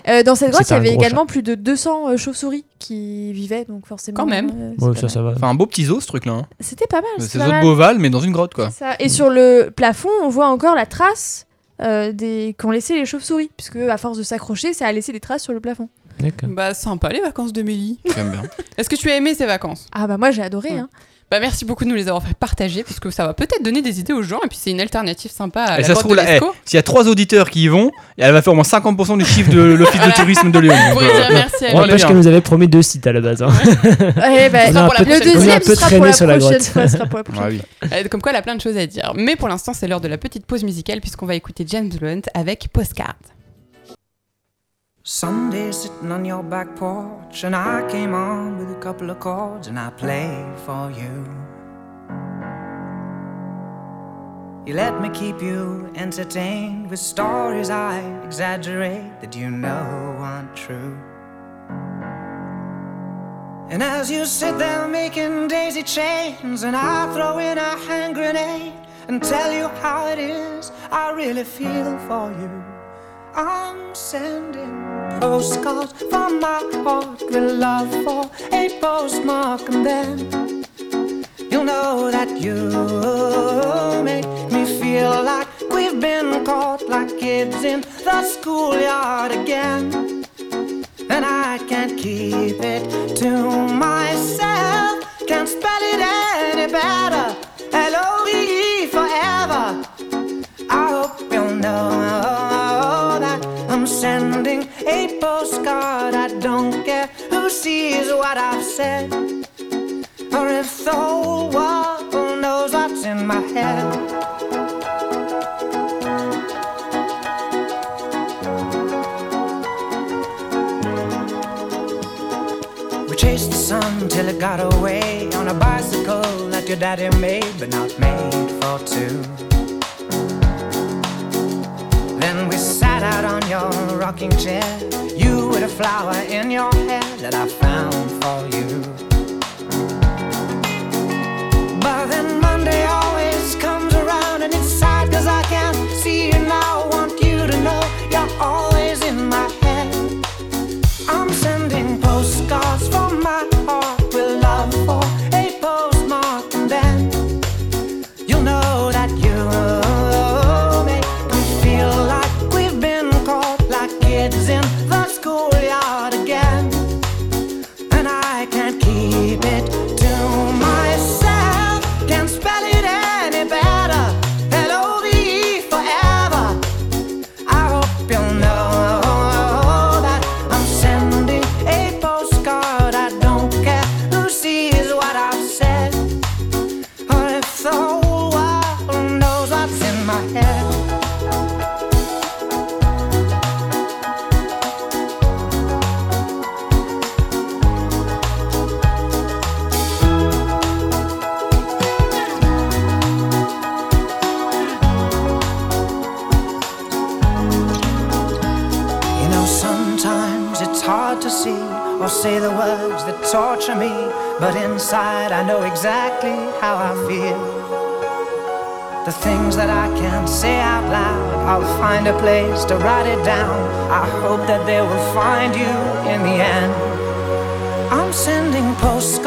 C: Euh, dans cette grotte, il y avait également plus de 200 euh, chauves-souris qui vivaient, donc forcément.
A: Quand même.
C: euh,
B: Ouais, ça, va.
D: Enfin, un beau petit zoo ce truc là. hein.
C: C'était pas mal.
D: C'est
C: c'était
D: zoo
C: pas
D: de. Beauval, mais dans une grotte quoi.
C: Ça. Et sur le plafond, on voit encore la trace euh, des qu'ont laissé les chauves-souris, puisque à force de s'accrocher, ça a laissé des traces sur le plafond.
B: D'accord.
A: Bah sympa les vacances de Mélie.
D: J'aime bien.
A: Est-ce que tu as aimé ces vacances?
C: Ah bah moi j'ai adoré.
A: Ouais.
C: Hein.
A: Bah merci beaucoup de nous les avoir fait partager puisque ça va peut-être donner des idées aux gens et puis c'est une alternative sympa à
D: Et
A: la
D: ça se trouve
A: de
D: là, eh, s'il y a trois auditeurs qui y vont, elle va faire au moins 50% du chiffre de l'office
A: Voilà.
D: de tourisme de Lyon.
A: Pour
D: euh,
A: dire merci à
B: On rappelle qu'elle nous avait promis deux sites à la base. hein.
C: Ouais, bah,
A: pour la
C: le
B: a un
C: deuxième
B: peu
C: sera
B: traîné
C: pour la prochaine fois. sera pour la prochaine.
D: oui.
A: Euh, Comme quoi, elle a plein de choses à dire. Mais pour l'instant, c'est l'heure de la petite pause musicale puisqu'on va écouter James Blunt avec Postcard.
H: Sunday sitting on your back porch, and I came on with a couple of chords, and I played for you. You let me keep you entertained with stories I exaggerate that you know aren't true. And as you sit there making daisy chains, and I throw in a hand grenade and tell you how it is, I really feel for you. I'm sending postcards from my heart with love for a postmark, and then you'll know that you make me feel like we've been caught like kids in the schoolyard again. And I can't keep it to myself, can't spell it any better. L O V E forever. I hope you'll know that I'm sending a postcard. I don't care who sees what I've said, or if the whole world knows what's in my head. We chased the sun till it got away on a bicycle that your daddy made, but not made for two. Then we sat out on your rocking chair, you with a flower in your hair that I found for you. But then Monday to write it down. I hope that they will find you in the end. I'm sending postcards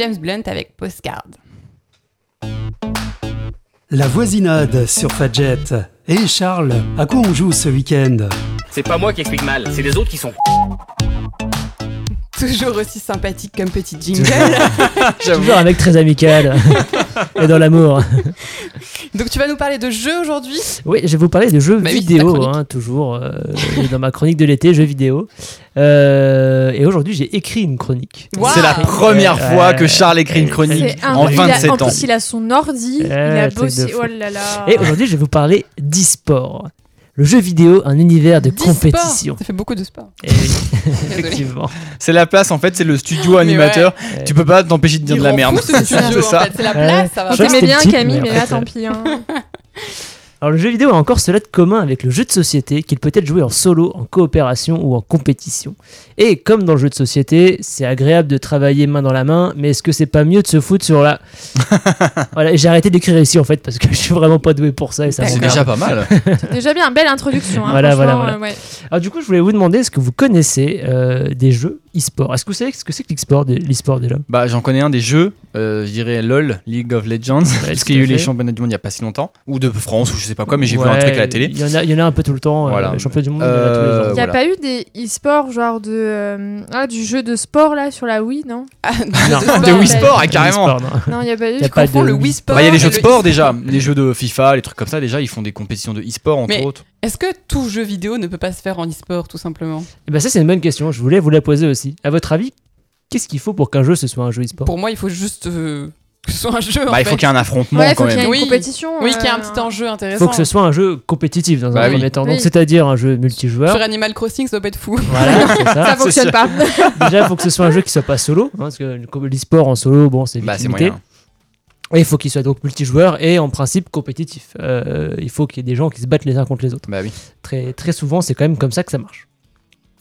A: James Blunt avec Postcard.
E: La voisinade sur Fadjet. Et Charles, à quoi on joue ce week-end?
I: C'est pas moi qui explique mal, c'est les autres qui sont.
A: Toujours aussi sympathique comme petit jingle.
B: Toujours un mec très amical et dans l'amour.
A: Donc tu vas nous parler de jeux aujourd'hui
B: Oui, je vais vous parler de jeux
A: Bah
B: vidéo, hein, toujours euh, dans ma chronique de l'été, jeux vidéo. Euh, et aujourd'hui, j'ai écrit une chronique.
D: C'est la première
B: Ouais,
D: fois
B: ouais,
D: que Charles écrit une chronique en
C: il a-
D: 27
C: En
D: ans.
C: plus, il a son ordi, il a bossé. Oh là là.
B: Et aujourd'hui, je vais vous parler d'e-sport. Le jeu vidéo, un univers de compétition.
A: Ça fait beaucoup de sport.
B: Eh oui, effectivement.
D: C'est la place, en fait, c'est le studio animateur.
B: ouais.
D: Tu peux pas t'empêcher de dire de la merde.
A: ce
D: C'est
A: en
D: ça.
A: fait. C'est la
B: Ouais.
A: place, ça va
B: c'était
C: bien Camille,
B: mais
C: là tant pis. hein.
B: Alors le jeu vidéo a encore cela de commun avec le jeu de société qu'il peut être joué en solo, en coopération ou en compétition. Et comme dans le jeu de société, c'est agréable de travailler main dans la main, mais est-ce que c'est pas mieux de se foutre sur la... voilà, j'ai arrêté d'écrire ici en fait parce que je suis vraiment pas doué pour ça et ça
D: C'est déjà pas mal.
C: C'est déjà bien, belle introduction. hein,
B: Voilà, voilà,
C: euh, ouais.
B: Alors du coup, je voulais vous demander, est-ce que vous connaissez euh, des jeux e-sport Est-ce que vous savez ce que c'est que l'e-sport l'e-sport déjà
D: Bah, j'en connais un des jeux, euh, je dirais LOL, League of Legends, parce
B: tout
D: qu'il y a eu les championnats du monde il y a pas si longtemps, ou de France, ou je sais pas quoi, mais j'ai vu un
B: Ouais,
D: truc à la télé.
B: Il y, en a, il y en a un peu tout le temps. euh,
D: Voilà.
B: les championnats du monde, il y en a tous les
D: Euh,
B: ans.
C: Il n'y a
D: voilà.
C: pas eu des e-sports, genre de. euh, ah, du jeu de sport là sur la Wii, non?
A: Ah,
B: Non.
D: De Wii
C: bah,
D: Sport, ah, carrément.
B: Non.
C: Il n'y a pas eu.
B: Y a
C: je
B: pas de
A: le
B: Wii
A: Sport.
D: Bah, il y a les
A: et
D: jeux de sport déjà, les jeux de FIFA, les trucs comme ça, déjà, ils font des compétitions de e-sport entre autres.
A: Est-ce que tout jeu vidéo ne peut pas se faire en e-sport, tout simplement?
B: Eh ben ça, c'est une bonne question. Je voulais vous la poser aussi. À votre avis, qu'est-ce qu'il faut pour qu'un jeu ce soit un jeu e-sport
A: Pour moi, il faut juste euh, que ce soit un jeu. en
D: Bah, il faut qu'il y ait un affrontement
C: Ouais, faut
D: quand
C: qu'il y ait
D: même.
C: une
A: Oui.
C: compétition.
A: Oui, qu'il y ait un
C: euh,
A: petit enjeu
B: Il
A: intéressant.
B: faut que ce soit un jeu compétitif dans
D: Bah
B: un
D: oui.
B: premier temps. Donc,
C: Oui.
B: c'est-à-dire un jeu multijoueur.
A: Sur Animal Crossing, ça doit pas être fou.
B: Voilà, c'est ça.
C: Ça fonctionne pas.
B: Déjà, il faut que ce soit un jeu qui soit pas solo. hein, parce que l'e-sport en solo, bon, c'est vite
D: Bah, c'est
B: limité.
D: moyen.
B: Et il faut qu'il soit donc multijoueur et en principe compétitif. Euh, il faut qu'il y ait des gens qui se battent les uns contre les autres.
D: Bah oui.
B: Très, très souvent, c'est quand même comme ça que ça marche.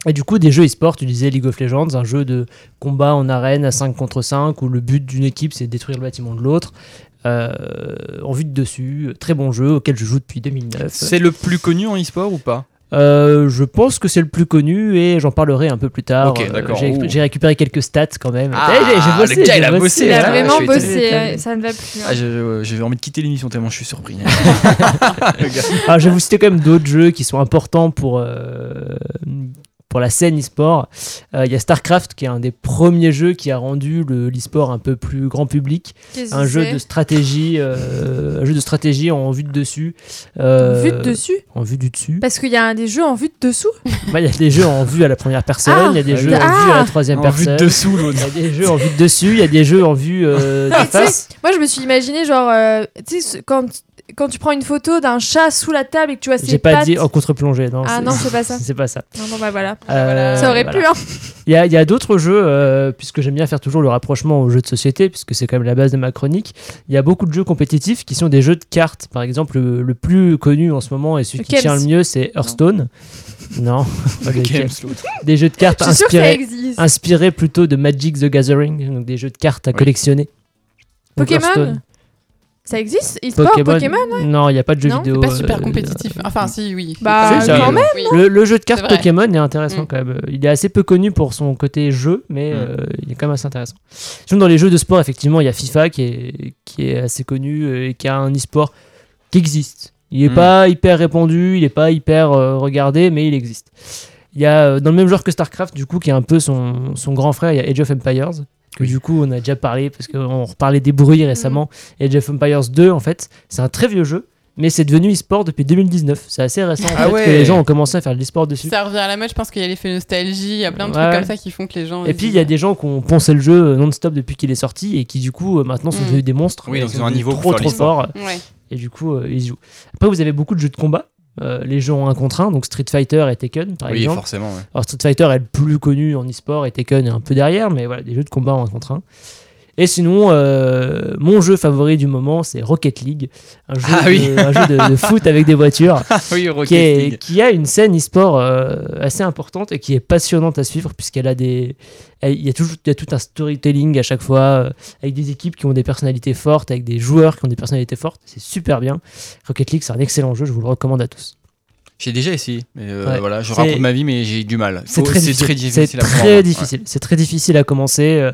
B: Et du coup, des jeux e-sport, tu disais League of Legends, un jeu de combat en arène à 5 contre 5, où le but d'une équipe, c'est de détruire le bâtiment de l'autre. Euh, en vue de dessus, très bon jeu auquel je joue depuis 2009.
D: C'est le plus connu en e-sport ou pas?
B: Euh, je pense que c'est le plus connu et j'en parlerai un peu plus tard.
D: Ok,
B: Euh,
D: d'accord.
B: j'ai, récupéré quelques stats quand même.
D: Ah,
B: Eh, j'ai- j'ai bossé,
D: le gars, il a bossé,
C: Il a
D: Ah,
C: vraiment bossé, ça ne va plus. hein.
D: ah, J'ai envie de quitter l'émission tellement je suis surpris.
B: Alors, je vais vous citer quand même d'autres jeux qui sont importants pour, euh, pour la scène e-sport. Euh, Il y a StarCraft qui est un des premiers jeux qui a rendu le, l'e-sport un peu plus grand public. Un jeu de stratégie, euh, un jeu de stratégie en vue de dessus. Euh,
C: Vue de dessus
B: En vue du dessus.
C: Parce qu'il y a des jeux en vue de dessous.
B: Bah, Il y a des jeux en vue à la première personne, il
C: Ah,
B: y a des jeux
C: ah.
B: en vue à la troisième
D: En vue
B: personne.
D: de dessous,
B: Il y a des jeux en vue de dessus, il y a des jeux en vue euh, de face.
C: Moi, je me suis imaginé, genre, euh, tu sais, quand, quand tu prends une photo d'un chat sous la table et que tu vois ses
B: J'ai pas
C: pattes.
B: dit en contre-plongée, non.
C: Ah non, c'est pas ça.
B: C'est pas ça.
C: Non, bon, bah voilà.
B: Euh,
C: ça aurait
B: voilà.
C: pu, hein.
B: Il y a, d'autres jeux, euh, puisque j'aime bien faire toujours le rapprochement aux jeux de société, puisque c'est quand même la base de ma chronique. Il y a beaucoup de jeux compétitifs qui sont des jeux de cartes. Par exemple, le, le plus connu en ce moment et celui
C: Le
B: qui tient le mieux, c'est Hearthstone. Non, pas Kems.
D: l'autre.
B: des jeux de cartes inspirés, inspirés plutôt de Magic the Gathering, donc des jeux de cartes à
D: Oui.
B: collectionner. Donc
C: Pokémon. Ça existe e-sport Pokémon,
B: Non, il n'y a pas de jeu
C: Non,
B: vidéo.
A: C'est pas super
B: euh,
A: compétitif. Enfin, si, oui.
C: Bah,
B: ça-
C: quand même.
A: Oui.
B: Le, le jeu de cartes. Pokémon est intéressant
A: Mm.
B: quand même. Il est assez peu connu pour son côté jeu, mais
D: Mm.
B: euh, il est quand même assez intéressant. Sinon, dans les jeux de sport, effectivement, il y a FIFA qui est, qui est assez connu euh, et qui a un e-sport qui existe. Il n'est
D: Mm.
B: pas hyper répandu, il n'est pas hyper euh, regardé, mais il existe. Il y a euh, dans le même genre que StarCraft, du coup, qui est un peu son, son grand frère, il y a Age of Empires. Que du coup, on a déjà parlé parce qu'on reparlait des bruits récemment. Age of Empires 2, en fait, c'est un très vieux jeu, mais c'est devenu e-sport depuis 2019. C'est assez récent en
D: Ah
B: fait,
D: ouais.
B: que les gens ont commencé à faire de l'e-sport dessus.
A: Ça revient à la mode, je pense qu'il y a l'effet nostalgie, il y a plein de
B: Ouais.
A: trucs comme ça qui font que les gens.
B: Et puis il y a des gens qui ont poncé le jeu non-stop depuis qu'il est sorti et qui du coup euh, maintenant sont
A: Mm.
B: devenus des monstres.
D: Oui,
B: Et
D: donc ils ont un niveau
B: trop trop
A: Ouais.
B: et du coup euh, ils y jouent. Après vous avez beaucoup de jeux de combat, euh, les jeux en 1 contre 1, donc Street Fighter et Tekken par
D: Oui,
B: exemple.
D: forcément. ouais.
B: Alors Street Fighter est le plus connu en e-sport et Tekken est un peu derrière, mais voilà, des jeux de combat en 1 contre 1. Et sinon, euh, mon jeu favori du moment, c'est Rocket League, un jeu,
D: Ah
B: de,
D: oui.
B: un jeu de, de foot avec des voitures
D: oui, Rocket
B: qui, est- qui a une scène e-sport euh, assez importante et qui est passionnante à suivre puisqu'elle a des il y a toujours il y a tout un storytelling à chaque fois euh, avec des équipes qui ont des personnalités fortes avec des joueurs qui ont des personnalités fortes c'est super bien Rocket League c'est un excellent jeu je vous le recommande à tous
D: J'ai déjà essayé. Mais euh,
B: Ouais.
D: voilà, je raconte ma vie, mais j'ai du mal.
B: c'est
D: Faut-
B: très
D: C'est
B: difficile
D: très difficile.
B: c'est très
D: Ouais.
B: difficile c'est très difficile à commencer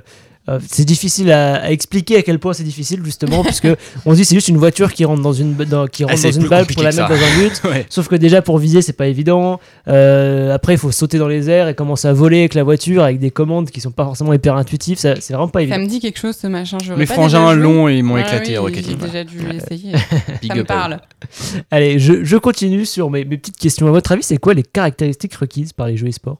B: euh, c'est difficile à, à expliquer à quel point c'est difficile justement puisque on se dit c'est juste une voiture qui rentre dans une dans- qui rentre
D: Ah, c'est
B: dans une balle pour la mettre
D: ça.
B: dans un but.
D: Ouais.
B: Sauf que déjà pour viser c'est pas évident. Euh, après il faut sauter dans les airs et commencer à voler avec la voiture avec des commandes qui sont pas forcément hyper intuitives. Ça, c'est vraiment pas
A: Ça
B: évident.
A: me dit quelque chose ce machin. j'aurais
D: Mes frangins longs et ils m'ont éclaté
A: oui,
D: Rocket
A: J'ai
D: League.
A: déjà dû essayer.
D: Big
A: Ça me parle.
B: Allez, je, je continue sur mes, mes petites questions. À votre avis, c'est quoi les caractéristiques requises par les jeux e-sport?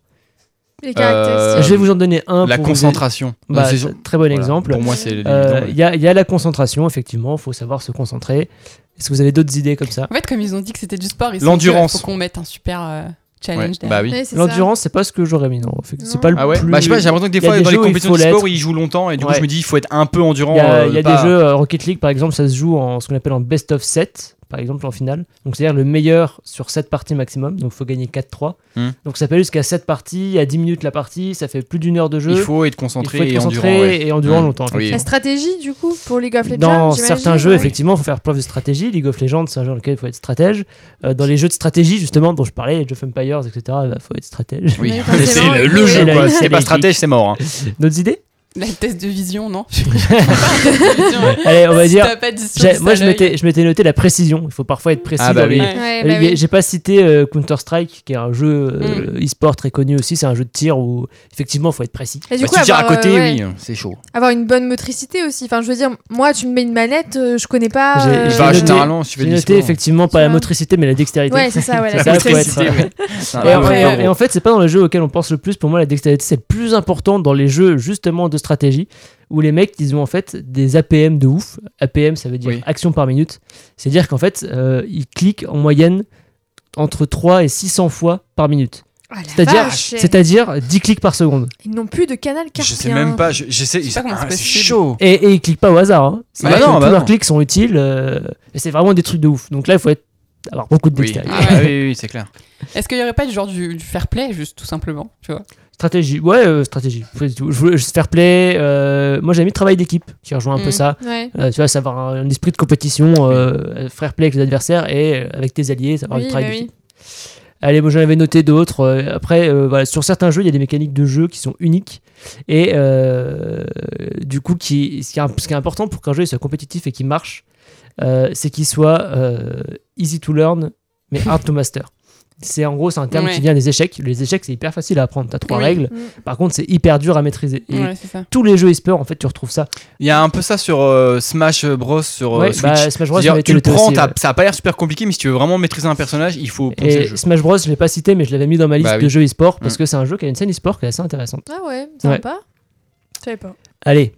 C: Les caractéristiques.
D: Euh,
B: Je vais vous en donner un.
D: La
B: pour vous
D: concentration.
B: Bah,
D: C'est-
B: c'est un très bon
D: voilà.
B: exemple.
D: Pour moi, c'est
B: Euh. Il y, a, y a la concentration, effectivement, il faut savoir se concentrer. Est-ce que vous avez d'autres idées comme ça
A: En fait, comme ils ont dit que c'était du sport, il
D: L'endurance.
A: faut qu'on mette un super euh, challenge.
D: Ouais,
A: derrière.
D: Bah oui.
C: Ouais, c'est ça.
B: L'endurance, c'est pas ce que j'aurais mis, non. C'est pas le
D: Ah ouais
B: plus...
D: Bah, je sais pas, j'ai l'impression que des fois,
B: des
D: dans les
B: jeux
D: compétitions de sport, ils jouent longtemps et du coup, je me dis, il faut être un peu endurant.
B: Il y a,
D: euh,
B: il y a
D: pas-
B: des jeux, euh, Rocket League par exemple, ça se joue en ce qu'on appelle en best of 7, par exemple en finale. Donc c'est-à-dire le meilleur sur 7 parties maximum, donc il faut gagner 4-3.
D: Hmm.
B: Donc ça peut aller jusqu'à 7 parties, à 10 minutes la partie, ça fait plus d'une heure de jeu.
D: Il faut être
B: Il
D: concentré
B: faut être
D: et
B: concentré
D: endurant. ouais.
B: et endurant
D: Hmm.
B: longtemps.
D: Oui.
C: La stratégie, du coup, pour League of Legends
B: Dans certains jeux,
C: ouais.
B: effectivement, il faut faire preuve de stratégie. League of Legends, c'est un jeu dans lequel il faut être stratège. Euh, dans les jeux de stratégie, justement, dont je parlais, Age of Empires, etc., il faut être stratège.
D: Oui, c'est le,
C: il
D: jeu,
B: Et
D: quoi.
B: et
D: c'est pas stratège, c'est mort. hein.
B: D'autres idées?
A: La test de vision, non
B: Allez, on va dire. Moi, je m'étais, je m'étais noté la précision. Il faut parfois être précis
D: Ah, bah oui.
A: Ouais.
B: Euh,
C: bah oui.
B: J'ai pas cité euh, Counter-Strike, qui est un jeu euh,
A: Mm.
B: e-sport très connu aussi. C'est un jeu de tir où, effectivement, il faut être précis.
C: Et du
D: Bah,
C: coup,
D: tu tires à
C: avoir,
D: côté,
C: euh, ouais,
D: oui, c'est chaud.
C: avoir une bonne motricité aussi. Enfin, je veux dire, moi, tu me mets une manette, euh, je connais pas.
B: J'ai-
C: euh,
D: Bah,
B: noté-
D: généralement, si tu fais
B: J'ai
D: de
B: noté effectivement pas la motricité, mais la dextérité.
C: Ouais, c'est ça, ouais, la euh,
B: et en fait, c'est pas dans les jeux auxquels on pense le plus. Pour moi, la dextérité, c'est le plus important dans les jeux justement de stratégie où les mecs, ils ont en fait des APM de ouf. APM, ça veut dire
D: Oui.
B: action par minute. C'est-à-dire qu'en fait, euh, ils cliquent en moyenne entre 3 et 600 fois par minute.
C: Ah,
B: C'est-à-dire,
C: vache.
B: c'est-à-dire 10 clics par seconde.
C: Ils n'ont plus de canal
D: Je
C: carpien.
D: sais même pas, je, je ah,
A: c'est
D: chaud.
B: Et, et ils cliquent pas au hasard. Hein. C'est
D: Bah non, bah
B: tous leurs clics sont utiles. euh, et c'est vraiment des trucs de ouf. Donc là, il faut être, avoir beaucoup de
D: Oui. Ah, oui, oui, c'est clair.
A: Est-ce qu'il y aurait pas du genre du, du fair play, juste tout simplement tu vois?
B: Stratégie, ouais, euh, stratégie. Je voulais juste fair play. euh, moi, j'ai mis travail d'équipe qui rejoint un peu
A: Mm.
B: ça.
C: Ouais.
B: Euh, tu vois, savoir un, un esprit de compétition, euh, fair play avec les adversaires et avec tes alliés, savoir
C: Oui,
B: du travail
C: bah
B: d'équipe. Allez, moi j'en avais noté d'autres. Après, voilà, sur certains jeux, il y a des mécaniques de jeu qui sont uniques. Et du coup, qui, ce, qui est, ce qui est important pour qu'un jeu soit compétitif et qu'il marche, c'est qu'il soit easy to learn, mais hard to master. C'est en gros, c'est un terme
A: Ouais.
B: qui vient des échecs. Les échecs, c'est hyper facile à apprendre. T'as trois
A: Oui.
B: règles.
C: Mm.
B: Par contre, c'est hyper dur à maîtriser. Et
A: Ouais,
B: tous les jeux e-sport, en fait, tu retrouves ça.
D: Il y a un peu ça sur euh, Smash Bros sur euh,
B: Ouais,
D: Switch.
B: bah, Smash Bros,
D: tu le prends,
B: aussi,
D: t'as-
B: ouais.
D: ça a pas l'air super compliqué, mais si tu veux vraiment maîtriser un personnage, il faut le
B: Et
D: jeu.
B: Smash Bros, je l'ai pas cité, mais je l'avais mis dans ma liste
D: Bah
B: de jeux e-sport parce
D: Mm.
B: que c'est un jeu qui a une scène e-sport qui est assez intéressante.
C: Ah ouais, ça
B: Ouais.
C: va pas Je savais pas.
B: Allez,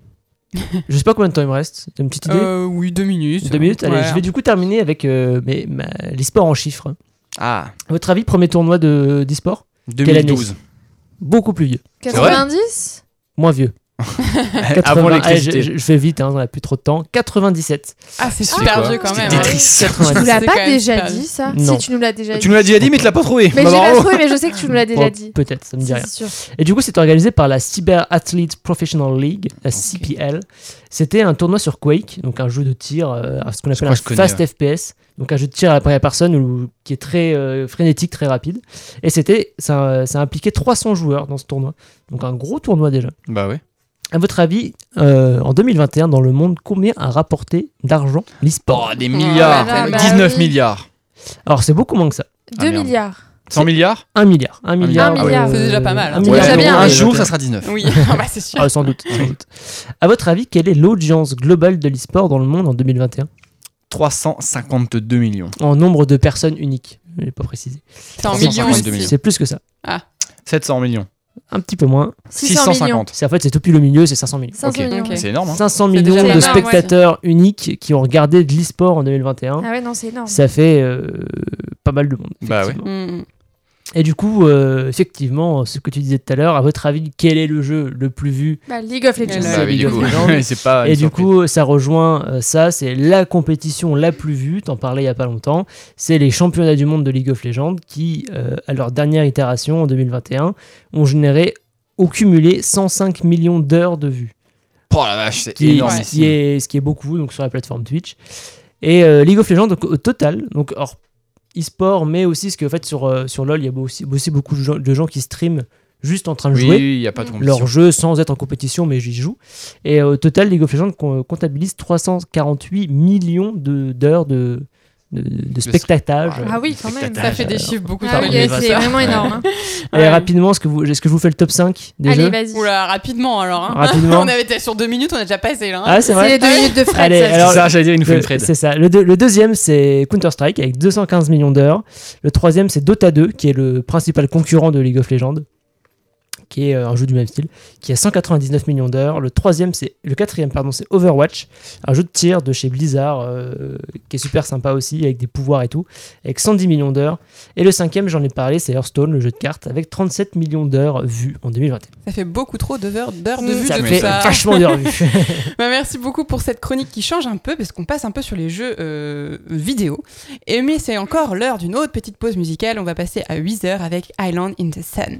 B: je sais pas combien de temps il me reste. T'as une petite idée
A: Euh, oui, deux minutes.
B: Deux minutes Allez,
A: Ouais.
B: je vais du coup terminer avec euh, l'e-sport en chiffres.
D: Ah,
B: À votre avis, premier tournoi de- d'e-sport?
D: 2012.
B: Beaucoup plus vieux.
D: vrai?
C: 90
B: Moins vieux.
D: Avant
B: 80 allez,
D: l'électricité.
B: je, je- je fais vite, hein, on a plus trop de temps. 97.
A: Ah, c'est super vieux quand même.
D: Tetris.
A: hein.
C: Tu nous
B: 90.
C: l'as pas déjà dit ça?
B: Non.
C: Si tu nous l'as déjà dit.
D: Tu nous l'as déjà dit, mais tu l'as pas trouvé.
C: Mais
D: Bah,
C: j'ai pas
D: bravo.
C: trouvé, mais je sais que tu nous l'as déjà dit.
B: Peut-être, ça me dit rien. Et du coup, c'est organisé par la Cyber Athlete Professional League, la CPL. C'était un tournoi sur Quake, donc un jeu de tir, euh, ce qu'on appelle un fast FPS, donc un jeu de tir à la première personne où- qui est très euh, frénétique, très rapide. Et c'était, ça, ça impliquait 300 joueurs dans ce tournoi, donc un gros tournoi déjà.
D: Bah ouais.
B: À votre avis, euh, en 2021, dans le monde, combien a rapporté d'argent l'e-sport?
D: Oh, des milliards.
C: là, bah
D: 19
C: oui.
D: milliards.
B: Alors c'est beaucoup moins que ça.
C: 2
D: Ah,
C: milliards.
D: 100 milliards
B: 1 milliard. 1 milliard.
C: Un milliard.
A: C'est déjà pas mal, hein.
B: un milliard
C: bien.
D: Jour, ça sera 19.
A: Oui, ah bah, c'est sûr.
B: Ah, sans doute, sans doute. À votre avis, quelle est l'audience globale de l'e-sport dans le monde en 2021
D: 352 millions.
B: En nombre de personnes uniques. Je l'ai pas précisé.
A: C'est en
D: 352
A: millions.
B: C'est plus que ça.
D: 700 millions.
B: Un petit peu moins.
C: 600 millions.
D: 650.
B: C'est en fait c'est tout pile au milieu, c'est 500 millions.
C: 500
D: Ok.
C: millions.
A: Ok.
C: ouais.
D: C'est énorme. hein.
B: 500
A: C'est
B: millions de
A: énorme, ouais.
B: spectateurs uniques qui ont regardé de l'e-sport en 2021.
C: Ah ouais, non, c'est énorme.
B: Ça fait euh, pas mal de monde.
D: Bah ouais.
B: Et du coup, euh, effectivement, ce que tu disais tout à l'heure, à votre avis, quel est le jeu le plus vu
C: Bah, League of Legends.
A: Bah
D: oui,
B: League
D: du
B: of
D: coup.
B: Legends.
D: C'est pas.
B: Et du
D: surprise.
B: coup, ça rejoint euh, ça, c'est la compétition la plus vue, t'en parlais il y a pas longtemps, c'est les championnats du monde de League of Legends qui, euh, à leur dernière itération en 2021, ont généré au cumulé 105 millions d'heures de vues,
D: Oh la vache, c'est énorme.
B: ce, qui est, ce qui est beaucoup donc sur la plateforme Twitch. Et euh, League of Legends, donc, au total, donc hors e-sport, mais aussi ce que en fait sur, euh, sur LoL, il y a aussi, aussi beaucoup de gens, de gens qui streament juste en train de
D: Oui,
B: jouer
D: a pas de
B: leur jeu sans être en compétition, mais j'y joue. Et euh, au total, League of Legends com- comptabilise 348 millions de- d'heures de, de, de spectatage.
C: Ah oui, quand même.
J: Ça fait des chiffres beaucoup
C: Ah oui, c'est vraiment énorme. hein.
B: Et rapidement, est-ce que, vous, est-ce que je vous fais le top 5 des
C: Allez,
B: jeux
C: vas-y.
J: Oula, rapidement alors. hein.
B: Rapidement.
J: on avait été sur deux minutes, on a déjà passé là. hein.
B: Ah, c'est
C: C'est
B: vrai
C: les deux minutes de Fred.
B: Allez,
C: ça.
B: alors-
D: C'est ça, j'allais dire, il nous faut
B: Le-
D: une Fred.
B: C'est ça. Le, deux- le deuxième, c'est Counter-Strike avec 215 millions d'heures. Le troisième, c'est Dota 2, qui est le principal concurrent de League of Legends, qui est euh, un jeu du même style, qui a 199 millions d'heures. Le troisième, c'est le quatrième, pardon, c'est Overwatch, un jeu de tir de chez Blizzard, euh, qui est super sympa aussi, avec des pouvoirs et tout, avec 110 millions d'heures. Et le cinquième, j'en ai parlé, c'est Hearthstone, le jeu de cartes, avec 37 millions d'heures vues en 2021.
J: Ça fait beaucoup trop d'heures d'heures de vue
B: ça
J: de
B: fait
J: tout ça.
B: vachement d'heures vues.
J: Bah, merci beaucoup pour cette chronique qui change un peu parce qu'on passe un peu sur les jeux euh, vidéo. Et mais c'est encore l'heure d'une autre petite pause musicale. On va passer à 8 heures avec Island in the Sun.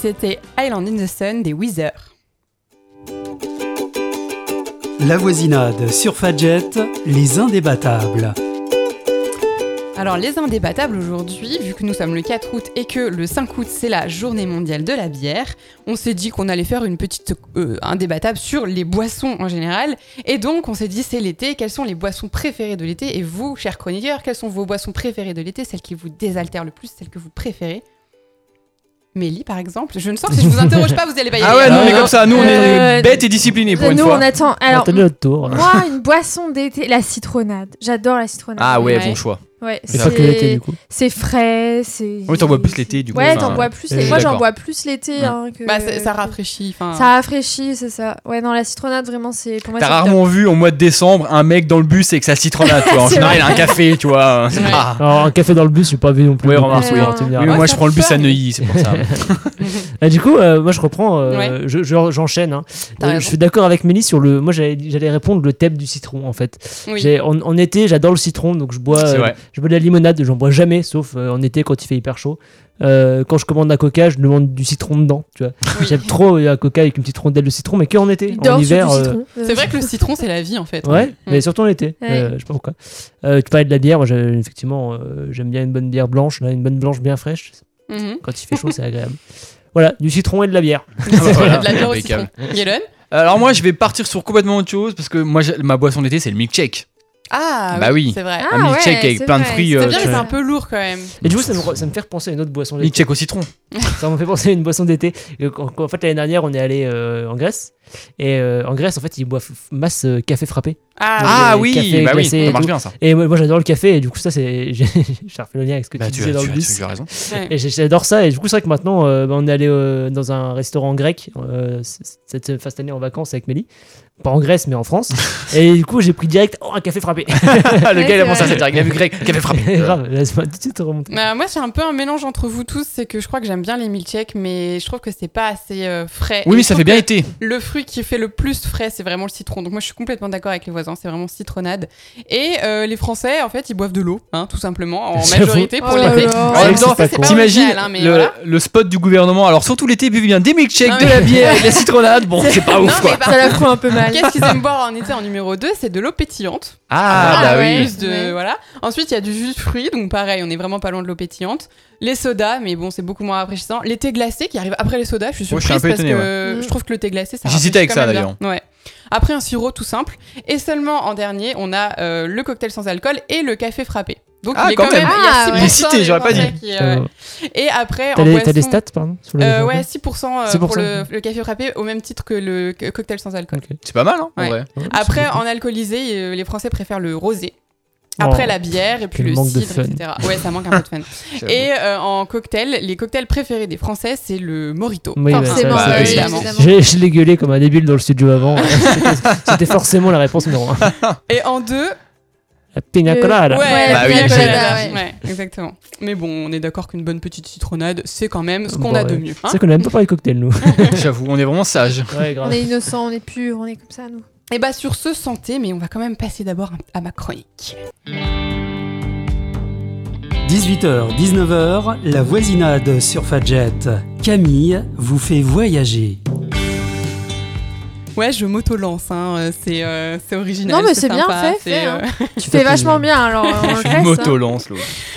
J: C'était Island in the Sun des Weezer.
E: La voisinade sur Fadjet, les indébattables.
J: Alors les indébattables aujourd'hui, vu que nous sommes le 4 août et que le 5 août c'est la journée mondiale de la bière, on s'est dit qu'on allait faire une petite euh, indébattable sur les boissons en général. Et donc on s'est dit c'est l'été, quelles sont les boissons préférées de l'été? Et vous, chers chroniqueurs, quelles sont vos boissons préférées de l'été? Celles qui vous désaltèrent le plus, celles que vous préférez? Mélie par exemple, je ne sens que si je vous interroge pas, vous allez pas y
D: Ah
J: aller.
D: ouais, nous on est
C: Euh,
D: comme ça, nous on
C: euh,
D: est bêtes et disciplinés pour une
C: Nous,
D: fois.
C: on attend.
B: On
C: Alors,
B: notre tour.
C: moi, une boisson d'été, la citronnade. J'adore la citronnade.
D: Ah ouais,
J: Ouais.
D: bon choix.
C: Ouais,
B: pas que l'été,
C: c'est
B: du coup.
C: c'est frais, c'est.
D: Oui, t'en bois plus l'été, du coup.
C: Ouais, t'en bois plus. Moi, j'en bois plus l'été.
D: Ouais.
C: hein, que-
A: Bah, ça, rafraîchit.
C: Ça rafraîchit, c'est ça. Ouais, non, la citronnade, vraiment, c'est pour moi.
D: T'as
C: c'est
D: rarement vu au mois de décembre un mec dans le bus avec sa citronnade, tu vois. En
C: C'est
D: général, il a un café, tu vois. C'est
A: Ouais.
D: pas-
B: Alors, un café dans le bus, j'ai pas vu non plus.
D: Moi, je prends le bus à Neuilly, c'est pour ça.
B: Ah, du coup, euh, moi je reprends, euh, j'enchaîne. hein. Euh, je suis d'accord avec Mélie sur le. Moi j'allais j'allais répondre le thème du citron en fait. En, été, j'adore le citron, donc je bois,
D: C'est.
B: Je bois de la limonade, j'en bois jamais, sauf euh, en été quand il fait hyper chaud. Euh, quand je commande un coca, je demande du citron dedans. Tu vois.
A: Oui.
B: J'aime trop euh, un coca avec une petite rondelle de citron, mais que en été.
C: Il
B: en hiver. euh.
A: C'est vrai que le citron, c'est la vie en fait.
B: Ouais,
A: Mm.
B: mais surtout en été.
C: Ouais.
B: Euh, je sais pas pourquoi. Euh, tu parlais de la bière, moi effectivement, euh, j'aime bien une bonne bière blanche, là, une bonne blanche bien fraîche.
A: Mhm.
B: Quand il fait chaud, c'est agréable. Voilà, du citron et de la bière.
D: Voilà,
A: de la bière au
D: impeccable.
A: citron.
D: Alors, moi, je vais partir sur complètement autre chose parce que moi, ma boisson d'été, c'est le milkshake.
A: Ah,
D: Bah oui.
A: C'est vrai.
C: Ah,
D: un milkshake
C: ouais,
D: avec plein de fruits.
C: c'est
D: euh,
A: bien, mais c'est un peu lourd quand même.
B: Et du coup, ça me, ça me fait repenser à une autre boisson d'été.
D: Milkshake au citron.
B: Ça me fait penser à une boisson d'été. Quand- En fait, l'année dernière, on est allé euh, en Grèce. Et euh, en Grèce, en fait, ils boivent masse euh, café frappé.
A: Ah,
D: Ah oui,
B: café
D: bah oui, ça marche bien ça.
B: Et moi, moi, j'adore le café. Et du coup, ça, c'est. J'ai refait le lien avec ce que
D: Bah,
B: tu
D: tu
B: disais
D: as,
B: dans
D: tu
B: le
D: as-
B: bus.
D: tu as raison.
B: Et j'adore ça. Et du coup, c'est vrai que maintenant, euh, bah, on est allé euh, dans un restaurant grec euh, cette, cette année en vacances avec Mélie. Pas en Grèce, mais en France. et du coup, j'ai pris direct oh, un café frappé.
D: le gars, il a pensé à ça direct. Il a vu grec, café frappé.
B: Grave, laisse-moi tout de suite remonter.
A: Bah, moi, c'est un peu un mélange entre vous tous. C'est que je crois que j'aime bien les milkshakes, mais je trouve que c'est pas assez euh, frais.
D: Oui,
A: Et
D: mais ça fait bien été.
A: Le fruit qui fait le plus frais, c'est vraiment le citron. Donc moi, je suis complètement d'accord avec les voisins. C'est vraiment citronnade. Et euh, les Français, en fait, ils boivent de l'eau, hein, tout simplement, en majorité pour
C: Oh
A: l'été.
D: En même temps, T'imagines
A: hein, mais
D: le, spot du gouvernement Alors, surtout l'été, buvez bien des milkshakes, de la bière et de la citronnade. Bon, c'est pas ouf quoi.
C: Ça la fout un peu mal.
A: Qu'est-ce qu'ils aiment boire en été en numéro 2 C'est de l'eau pétillante.
D: Ah,
C: Ah,
D: bah
C: ouais.
D: oui.
A: Plus de,
C: Ouais.
A: voilà. Ensuite, il y a du jus de fruits, donc pareil, on est vraiment pas loin de l'eau pétillante. Les sodas, mais bon, c'est beaucoup moins rafraîchissant. Les thés glacés qui arrivent après les sodas, je suis
D: Moi, je
A: surprise
D: suis un peu
A: parce
D: étonné,
A: que
C: ouais.
A: je trouve que le thé glacé, ça
D: J'hésitais avec ça,
A: bien. Ouais. Après un sirop tout simple. Et seulement en dernier, on a euh, le cocktail sans alcool et le café frappé. Donc
D: Ah,
A: il est
D: quand
A: quand même.
C: même.
A: il y a
C: Ah,
A: 6%
C: ouais.
D: Il est cité, j'aurais pas dit.
A: qui, euh, Et après,
B: T'as
A: en
B: les, les stats, pardon sur le
A: euh, ouais, 6%, euh,
B: 6%,
A: pour le, le café frappé, au même titre que le cocktail sans alcool.
D: C'est pas mal, hein, en
A: Ouais.
D: vrai.
B: Ouais,
A: Après, en alcoolisé, euh, les Français préfèrent le rosé. Après
B: Oh,
A: la bière et puis le cidre, etc. Ouais, ça manque un peu de fun. Et euh, en cocktail, les cocktails préférés des Français, c'est le mojito.
B: Oui,
C: Forcément,
D: Bah, oui,
A: évidemment.
B: Je, je l'ai gueulé comme un débile dans le studio avant. C'était- C'était forcément la réponse numéro 1.
A: Et en deux,
B: La pina colada.
C: Ouais,
D: Bah
C: la
D: oui,
C: pina
D: j'ai-
C: colada, ouais.
A: ouais, exactement. Mais bon, on est d'accord qu'une bonne petite citronnade, c'est quand même ce qu'on
B: Bon,
A: a de mieux. hein.
B: C'est qu'on même pas parlé de cocktail, nous.
D: J'avoue, on est vraiment sage.
B: Ouais,
C: On est innocent, on est pur, on est comme ça, nous.
A: Et bah sur ce, santé, mais on va quand même passer d'abord à ma chronique.
E: 18h, 19h, la voisinade sur Fadjet. Camille vous fait voyager.
A: Ouais, je m'auto-lance, hein, euh, c'est euh, c'est original.
C: Non, mais c'est bien fait, fait,
A: euh,
C: hein. Tu fais vachement
B: bien.
C: bien, alors
D: Je
C: hein.
D: m'auto-lance.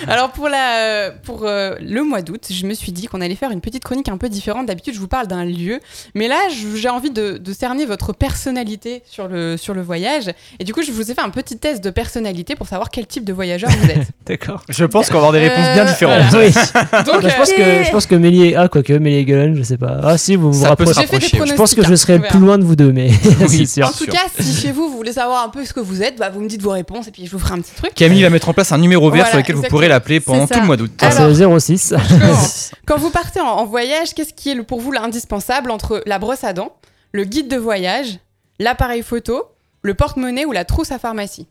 A: Alors pour, la, pour euh, le mois d'août, je me suis dit qu'on allait faire une petite chronique un peu différente. D'habitude, je vous parle d'un lieu, mais là, j'ai envie de, de cerner votre personnalité sur le, sur le voyage. Et du coup, je vous ai fait un petit test de personnalité pour savoir quel type de voyageur vous êtes.
B: D'accord.
D: Je pense qu'on va avoir des réponses
C: Euh,
D: bien différentes.
B: Oui.
A: Donc,
B: je, pense que, je pense que Mélier. Ah, quoique, Mélier Gueulon, je sais pas. Ah, si, vous vous
D: Ça peut se
B: rapprochez. Je pense que je
A: hein,
B: serais le plus loin de vous deux, mais c'est
D: Oui.
B: sûr.
A: En tout cas, si chez vous, vous voulez savoir un peu ce que vous êtes, bah, vous me dites vos réponses et puis je vous ferai un petit truc.
D: Camille va mettre en place un numéro vert
A: Voilà,
D: sur lequel vous pourrez l'appeler pendant tout le mois d'août.
B: Ah,
A: Alors-
B: c'est 06.
A: Quand vous partez en, en voyage, qu'est-ce qui est pour vous l'indispensable entre la brosse à dents, le guide de voyage, l'appareil photo, le porte-monnaie ou la trousse à pharmacie?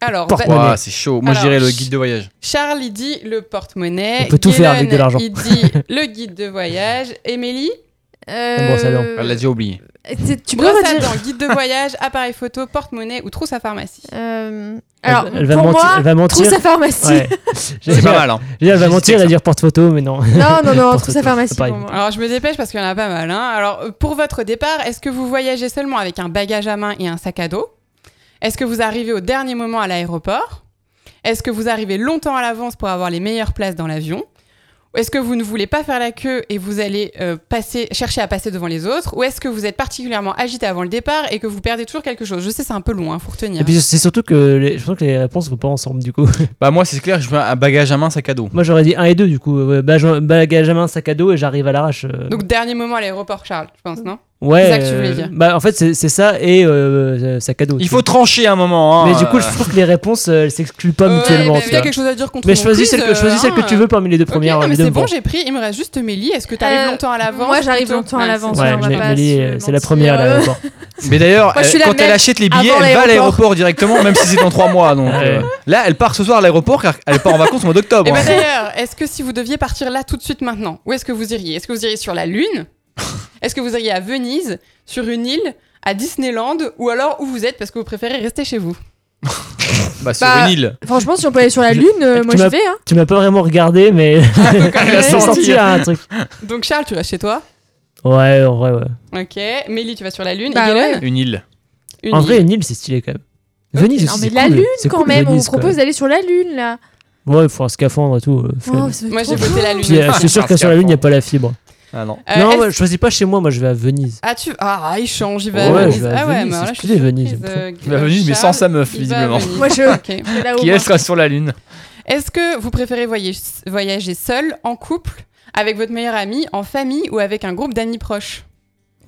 A: Alors,
B: Porte-monnaie.
A: va-
D: Ouah, c'est chaud. Moi, je dirais le guide de voyage.
A: Charles, il dit le porte-monnaie.
B: On peut tout faire avec de l'argent.
A: Il dit le guide de voyage. Émilie
C: Euh,
B: brosse à dents.
D: Elle l'a déjà oublié.
C: C'est- Tu
A: à
C: redire
A: dents, guide de voyage, appareil photo, porte-monnaie ou trousse à pharmacie
C: Euh,
B: Elle-
C: Alors,
B: elle va
C: pour
B: mentir-
C: moi,
B: elle va mentir.
C: trousse à pharmacie.
B: Ouais.
D: C'est pas mal, hein.
B: Elle va mentir et
D: ça.
B: dire porte-photo, mais non.
C: Non, non, non, trousse à pharmacie pour moi.
A: Alors, je me dépêche parce qu'il y en a pas mal. hein. Alors, euh, pour votre départ, est-ce que vous voyagez seulement avec un bagage à main et un sac à dos? Est-ce que vous arrivez au dernier moment à l'aéroport? Est-ce que vous arrivez longtemps à l'avance pour avoir les meilleures places dans l'avion? Ou est-ce que vous ne voulez pas faire la queue et vous allez euh, passer, chercher à passer devant les autres Ou est-ce que vous êtes particulièrement agité avant le départ et que vous perdez toujours quelque chose? Je sais, c'est un peu loin, faut retenir.
B: Et puis c'est surtout que les, je pense que les réponses vont pas ensemble du coup.
D: Bah, moi, c'est clair, je veux un bagage à main, sac à dos.
B: Moi j'aurais dit 1 et 2 du coup. Ouais, bagage, bagage à main, sac à dos et j'arrive à l'arrache. euh.
A: Donc, dernier moment à l'aéroport, Charles, je pense, non?
B: Ouais.
A: C'est ça que tu voulais
B: euh,
A: dire.
B: Bah, en fait, c'est c'est ça et euh, sac à dos.
D: Il
B: tu
D: faut
B: vois.
D: trancher un moment. hein,
B: Mais du coup,
D: euh.
B: je trouve que les réponses, euh, elles s'excluent pas
A: Ouais,
B: mutuellement.
A: mais
B: tu
A: si t'as
B: vois.
A: quelque chose à dire contre
B: Mais choisis
A: quiz,
B: celle, que,
A: euh,
B: choisis celle que tu veux parmi les deux premières.
A: non, mais c'est bon, j'ai pris. Il me reste juste Mélie. Est-ce que t'arrives
C: Euh,
A: longtemps à l'avance
C: moi, j'arrive
A: plutôt
C: longtemps à
A: Ouais,
C: l'avance,
B: Ouais, Mélie, euh, c'est la première à l'aéroport.
D: Mais d'ailleurs, quand elle achète les billets, elle va à
C: l'aéroport.
D: directement, même si c'est dans 3 mois. Donc, euh, là, elle part ce soir à l'aéroport car elle part en vacances au mois d'octobre.
A: Et
D: hein.
A: d'ailleurs, est-ce que si vous deviez partir là tout de suite maintenant, où est-ce que vous iriez? Est-ce que vous iriez sur la Lune? Est-ce que vous iriez à Venise, sur une île, à Disneyland, ou alors où vous êtes parce que vous préférez rester chez vous?
D: Bah, sur
C: Bah,
D: une île.
C: Franchement, si on peut aller sur la
B: Je-
C: Lune, euh,
B: tu
C: moi j'y
B: m'as-
C: vais. Hein.
B: Tu m'as pas vraiment regardé, mais
D: Elle a
B: j'ai
D: senti.
B: senti un truc.
A: Donc Charles, tu restes chez toi?
B: Ouais, en vrai, ouais.
A: Ok. Mélie, tu vas sur la Lune.
C: Bah
A: et Galen
D: Une île.
A: Une
B: en vrai, une île, c'est stylé quand même. Venise
C: Non,
B: aussi,
C: mais
B: c'est
C: la
B: cool.
C: Lune
B: C'est
C: quand
B: cool,
C: même, on
B: Venise, quoi.
C: propose d'aller sur la Lune là.
B: Ouais, il faut un scaphandre et tout. euh.
C: Oh, ça
A: Moi, j'ai
C: trop
A: voté la. Lune.
B: Puis, euh, je suis sûr que sur la Lune, il n'y a pas la fibre.
D: Ah non.
A: Euh,
B: non, ouais, je choisis pas chez moi, moi je vais à Venise.
A: Ah, tu... ah, il change, il va
B: Ouais,
A: à
B: je
A: Venise.
B: vais à
A: ah ouais,
B: Venise,
A: mais
B: c'est
A: alors là, je suis
B: Venise, j'aime
A: euh,
D: Il va à Venise, mais sans sa meuf, visiblement.
C: Moi je.
A: Ok.
C: c'est là où
D: Qui
C: moi.
D: elle sera sur la lune.
A: Est-ce que vous préférez voyager, seul, en couple, avec votre meilleur ami, en famille ou avec un groupe d'amis proches?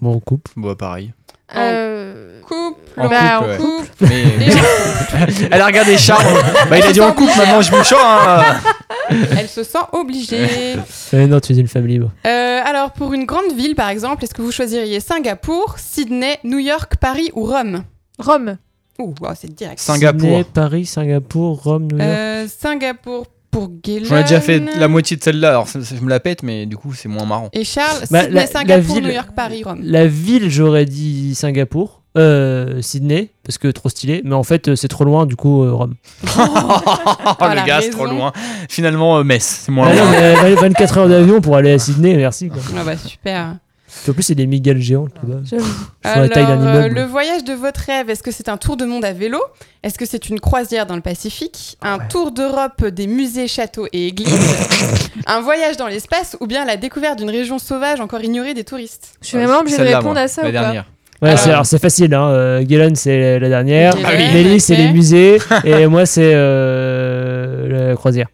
B: Bon, on coupe.
D: Bon, pareil.
C: Euh,
A: Couple,
D: En
C: Bah,
D: couple,
C: en
D: ouais.
A: couple.
D: Mais...
A: En.
D: Elle a regardé Charles. bah, il a dit en couple, maintenant je me chante. Hein.
A: Elle se sent obligée.
B: Eh non, tu es une femme libre.
A: Euh, alors, pour une grande ville, par exemple, est-ce que vous choisiriez Singapour, Sydney, New York, Paris ou Rome?
C: Rome.
A: Ouh, wow, c'est direct.
D: Singapour.
B: Sydney, Paris, Singapour, Rome, New York.
A: Euh, Singapour pour Galen.
D: J'en ai déjà fait la moitié de celle-là, alors ça- ça- je me la pète, mais du coup c'est moins marrant.
A: Et Charles,
B: Bah,
A: Sydney,
B: la- la
A: Singapour,
B: ville-
A: New York, Paris, Rome.
B: La ville, j'aurais dit Singapour. Euh, Sydney, parce que trop stylé. Mais en fait, euh, c'est trop loin, du coup, euh, Rome.
D: Oh, le gars, c'est trop loin. Finalement, euh, Metz, c'est moins
B: Ah non,
D: loin.
B: mais, euh, 24 heures d'avion pour aller à Sydney, merci. Quoi.
A: Ah bah super.
B: En plus, c'est des migales géantes la taille d'un
A: Alors, euh,
B: immeuble.
A: le voyage de votre rêve, est-ce que c'est un tour de monde à vélo? Est-ce que c'est une croisière dans le Pacifique? Un tour d'Europe des musées, châteaux et églises? Un voyage dans l'espace Ou bien la découverte d'une région sauvage encore ignorée des touristes?
C: Je suis vraiment obligée de répondre
D: moi,
C: à ça
D: La
C: ou pas?
D: dernière.
B: Ouais,
A: Ah.
B: c'est, alors c'est facile. Hein. Euh, Galen, c'est la dernière.
A: Galen,
D: oui.
B: Mélie,
A: ok.
B: c'est les musées. et moi, c'est euh, la croisière.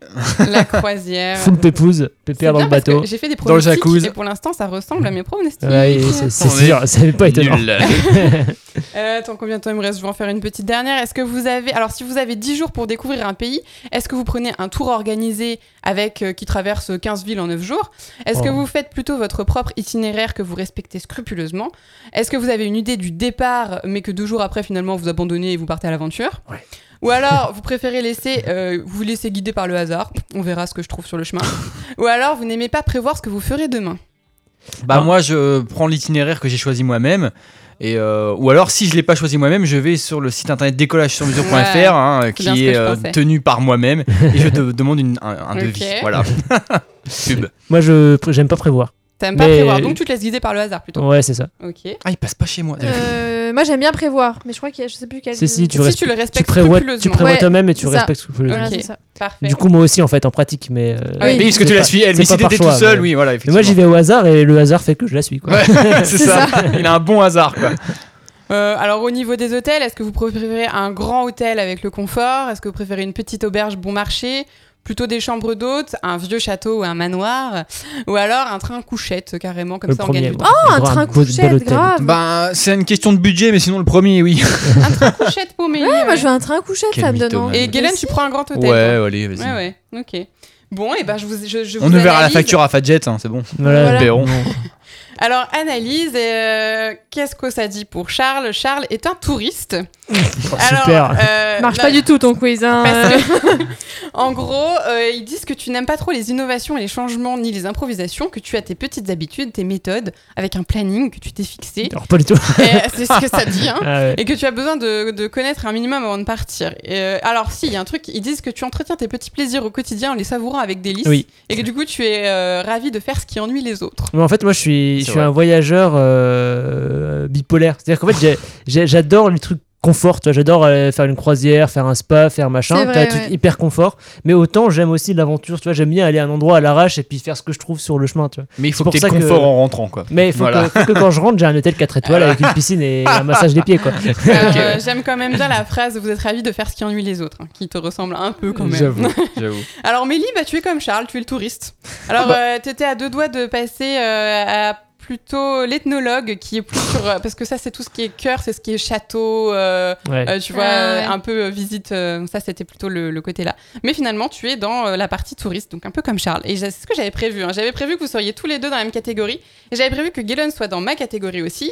A: La croisière.
B: Full pépouze, pépère dans le bateau.
A: J'ai fait des
D: Dans le
A: pronostics
D: jacuzzi.
A: et pour l'instant ça ressemble à mes pronostics.
B: Ouais, c'est, sûr, ça n'est pas étonnant.
D: Nul.
A: Euh, attends, combien de temps il me reste? Je vais en faire une petite dernière. Est-ce que vous avez. Alors, si vous avez 10 jours pour découvrir un pays, est-ce que vous prenez un tour organisé avec euh, qui traverse 15 villes en 9 jours? Est-ce que
B: Oh.
A: vous faites plutôt votre propre itinéraire que vous respectez scrupuleusement? Est-ce que vous avez une idée du départ, mais que deux jours après, finalement, vous abandonnez et vous partez à l'aventure?
B: Ouais.
A: Ou alors, vous préférez laisser, euh, vous vous laissez guider par le hasard, on verra ce que je trouve sur le chemin. Ou alors, vous n'aimez pas prévoir ce que vous ferez demain.
D: Bah
B: Non.
D: moi je prends l'itinéraire que j'ai choisi moi-même. Et euh, ou alors si je l'ai pas choisi moi-même, je vais sur le site internet décollage-sur-mesure.fr
A: Ouais,
D: hein,
A: c'est bien
D: qui est euh, tenu par moi-même et je te demande une- un, devis. Voilà. Pub.
B: Moi, je j'aime pas prévoir.
A: T'aimes pas
B: Mais-
A: prévoir, donc tu te laisses guider par le hasard plutôt.
B: Ouais, c'est ça.
A: Ok.
D: Ah il passe pas chez moi.
C: Euh, moi j'aime bien prévoir, mais je crois qu'il y a, je sais plus quel.
B: Si, si, tu,
A: si tu le
B: tu
A: respectes
B: prévois, tu prévois
C: Ouais,
B: toi-même et tu respectes scrupuleusement.
C: Voilà,
A: Ok.
C: c'est ça.
A: Parfait.
B: Du coup, moi aussi, en fait, en pratique, mais. euh,
A: Ah oui.
D: Mais est-ce que tu la suis Elle Mais si t'étais tout seul,
B: mais-
D: oui, voilà.
B: Mais moi, j'y vais au hasard et le hasard fait que je la suis. Quoi.
D: Ouais, c'est
C: C'est
D: ça. Il a un bon hasard quoi.
A: Euh, alors au niveau des hôtels, est-ce que vous préférez un grand hôtel avec le confort? Est-ce que vous préférez une petite auberge bon marché? Plutôt des chambres d'hôtes, un vieux château ou un manoir Ou alors un train couchette carrément, comme
B: le
A: ça on gagne du temps.
C: Oh, un train couchette, grave.
D: Bah c'est une question de budget, mais sinon le premier, oui.
A: Un train couchette pour Mélie.
C: Ouais, moi je veux un train couchette,
D: Quel
C: ça me donne.
A: Et Galen, tu prends un grand hôtel
D: Ouais,
A: toi
D: allez, vas-y.
A: Ouais, ouais, ok. Bon, et ben je vous, je, je
D: On
A: vous
D: ne verra la facture à Fadjet, hein, c'est bon.
B: Voilà.
C: Voilà.
A: Alors analyse, euh, qu'est-ce que ça dit pour Charles? Charles est un touriste. Alors,
B: super.
A: euh,
C: Marche
A: non,
C: pas du tout ton quiz, hein.
A: Que, en gros, euh, ils disent que tu n'aimes pas trop les innovations et les changements ni les improvisations, que tu as tes petites habitudes, tes méthodes, avec un planning que tu t'es fixé.
B: Alors, pas du tout.
A: Et c'est ce que ça dit, hein.
B: Ah ouais.
A: Et que tu as besoin de, de connaître un minimum avant de partir. Et, euh, alors, si, il y a un truc, ils disent que tu entretiens tes petits plaisirs au quotidien en les savourant avec délice.
B: Oui.
A: Et que du coup, tu es euh, ravi de faire ce qui ennuie les autres.
B: Mais en fait, moi, je suis, je suis un voyageur euh, bipolaire. C'est-à-dire qu'en fait, j'adore les trucs confort. tu J'adore euh, faire une croisière, faire un spa, faire machin.
C: Vrai,
B: un truc
C: ouais.
B: hyper confort. Mais autant, j'aime aussi l'aventure. Tu vois, j'aime bien aller à un endroit à l'arrache et puis faire ce que je trouve sur le chemin. Tu vois.
D: Mais il faut que
B: que-
D: confort en rentrant, quoi.
B: Mais il faut,
D: Voilà.
B: que, faut que quand je rentre, j'ai un hôtel 4 étoiles avec une piscine et un massage des pieds. Quoi.
A: Euh, J'aime quand même bien la phrase Vous êtes ravi de faire ce qui ennuie les autres, hein, qui te ressemble un peu quand même.
D: J'avoue.
A: Alors Mélie, bah, tu es comme Charles, tu es le touriste. Alors
B: Ah bah.
A: euh, t'étais à deux doigts de passer euh, à plutôt l'ethnologue qui est plus sur euh, parce que ça c'est tout ce qui est cœur, c'est ce qui est château, euh,
B: Ouais.
A: euh, tu vois,
C: Ah, ouais.
A: un peu visite. euh, ça c'était plutôt le, le côté là. Mais finalement tu es dans euh, la partie touriste, donc un peu comme Charles. Et c'est ce que j'avais prévu. hein. J'avais prévu que vous seriez tous les deux dans la même catégorie. Et j'avais prévu que Galen soit dans ma catégorie aussi.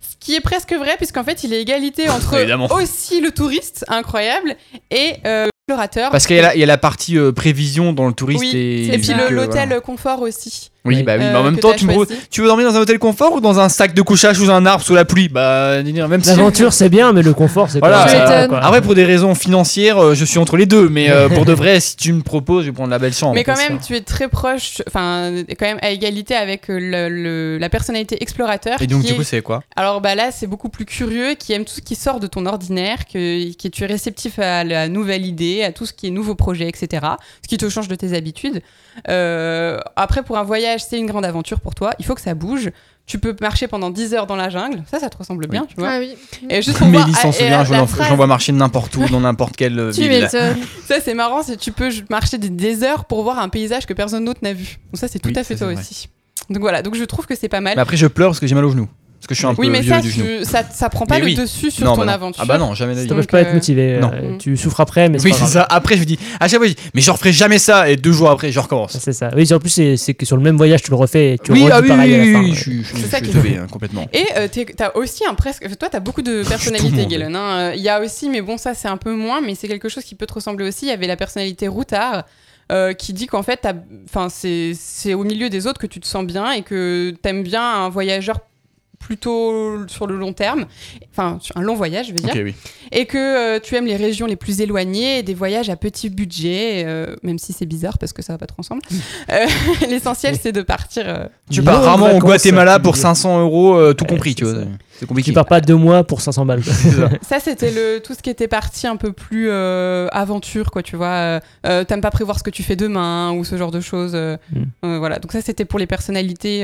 A: Ce qui est presque vrai, puisqu'en fait, il est égalité entre
D: Évidemment.
A: aussi le touriste, incroyable, et euh, l'explorateur.
D: Parce qu'il y, a la- il y a la partie euh, prévision dans le touriste
A: Oui,
D: et,
A: et puis l'hôtel
D: voilà.
A: confort aussi.
D: Oui,
B: Oui.
D: bah oui,
A: euh,
D: mais en même temps, tu, me
A: choisi.
D: tu veux dormir dans un hôtel confort ou dans un sac de couchage sous un arbre sous la pluie? Bah, même si.
B: L'aventure, c'est bien, mais le confort, c'est
D: Voilà,
B: pas ça.
D: Après, pour des raisons financières, euh, je suis entre les deux. Mais euh, pour de vrai, si tu me proposes, je vais prendre la belle chambre.
A: Mais quand même,
B: ça.
A: tu es très proche, enfin, quand même à égalité avec le- le- la personnalité explorateur.
D: Et donc,
A: qui
D: du
A: est-
D: coup, c'est quoi?
A: Alors bah là, c'est beaucoup plus curieux, qui aime tout ce qui sort de ton ordinaire, que, qui tu es réceptif à la nouvelle idée, à tout ce qui est nouveau projet, etc. Ce qui te change de tes habitudes. Euh, après, pour un voyage, c'est une grande aventure pour toi. Il faut que ça bouge. Tu peux marcher pendant 10 heures dans la jungle. Ça, ça te ressemble bien, tu vois.
C: Ah oui.
A: Et juste pour voir-
D: s'en
A: ah,
D: souvient, je
A: la
D: l'en-
A: phrase-
D: j'en vois marcher n'importe où, dans n'importe quelle euh,
C: Tu
D: ville.
C: m'étonnes.
A: Ça, c'est marrant, c'est tu peux marcher des, heures pour voir un paysage que personne d'autre n'a vu. Donc ça, c'est tout
D: Oui,
A: à fait
D: ça,
A: toi aussi. Donc voilà, donc je trouve que c'est pas mal.
D: Mais après, je pleure parce que j'ai mal au genou. Parce que je suis un
A: oui,
D: peu
A: mais
D: vieux
A: ça,
D: du genou.
A: tu- ça, ça prend pas
D: Mais
A: le
D: oui.
A: dessus sur
D: Non,
A: ton
D: bah non.
A: aventure.
D: Ah bah non, jamais d'avis.
B: Ça peut pas être motivé.
D: non.
B: euh, Tu souffres après, mais c'est
D: Oui, c'est ça. Après, je me dis, à chaque fois, je dis, mais je referai jamais ça. Et deux jours après, je recommence.
B: C'est ça. Oui, en plus, c'est que sur le même voyage, tu le refais et tu
D: oui, ah oui,
B: pareil
D: oui, oui,
B: ouais.
D: je suis- je
A: ça
D: sauvé, hein, complètement.
A: Et euh, t'as aussi un presque. Toi, t'as beaucoup de personnalités. Galen. hein. Il y a aussi, mais bon, ça, c'est un peu moins, mais c'est quelque chose qui peut te ressembler aussi. Il y avait la personnalité routard. euh, qui dit qu'en fait, t'as- enfin, c'est c'est au milieu des autres que tu te sens bien et que t'aimes bien un voyageur plutôt sur le long terme, enfin sur un long voyage, je veux dire,
D: oui.
A: et que euh, tu aimes les régions les plus éloignées et des voyages à petit budget, euh, même si c'est bizarre parce que ça va pas trop ensemble. Euh, L'essentiel, c'est de partir. euh,
D: Tu pars rarement au Guatemala pour
B: tu dis.
D: 500 euros, euh, tout
B: Ouais,
D: compris, tu vois. C'est compliqué.
B: Tu pars pas deux mois pour 500 balles.
D: ça.
A: Ça, c'était le tout ce qui était parti un peu plus euh, aventure, quoi, tu vois. T'aimes pas prévoir ce que tu fais demain ou ce genre de choses. euh,
B: Mm.
A: euh, voilà. Donc ça, c'était pour les personnalités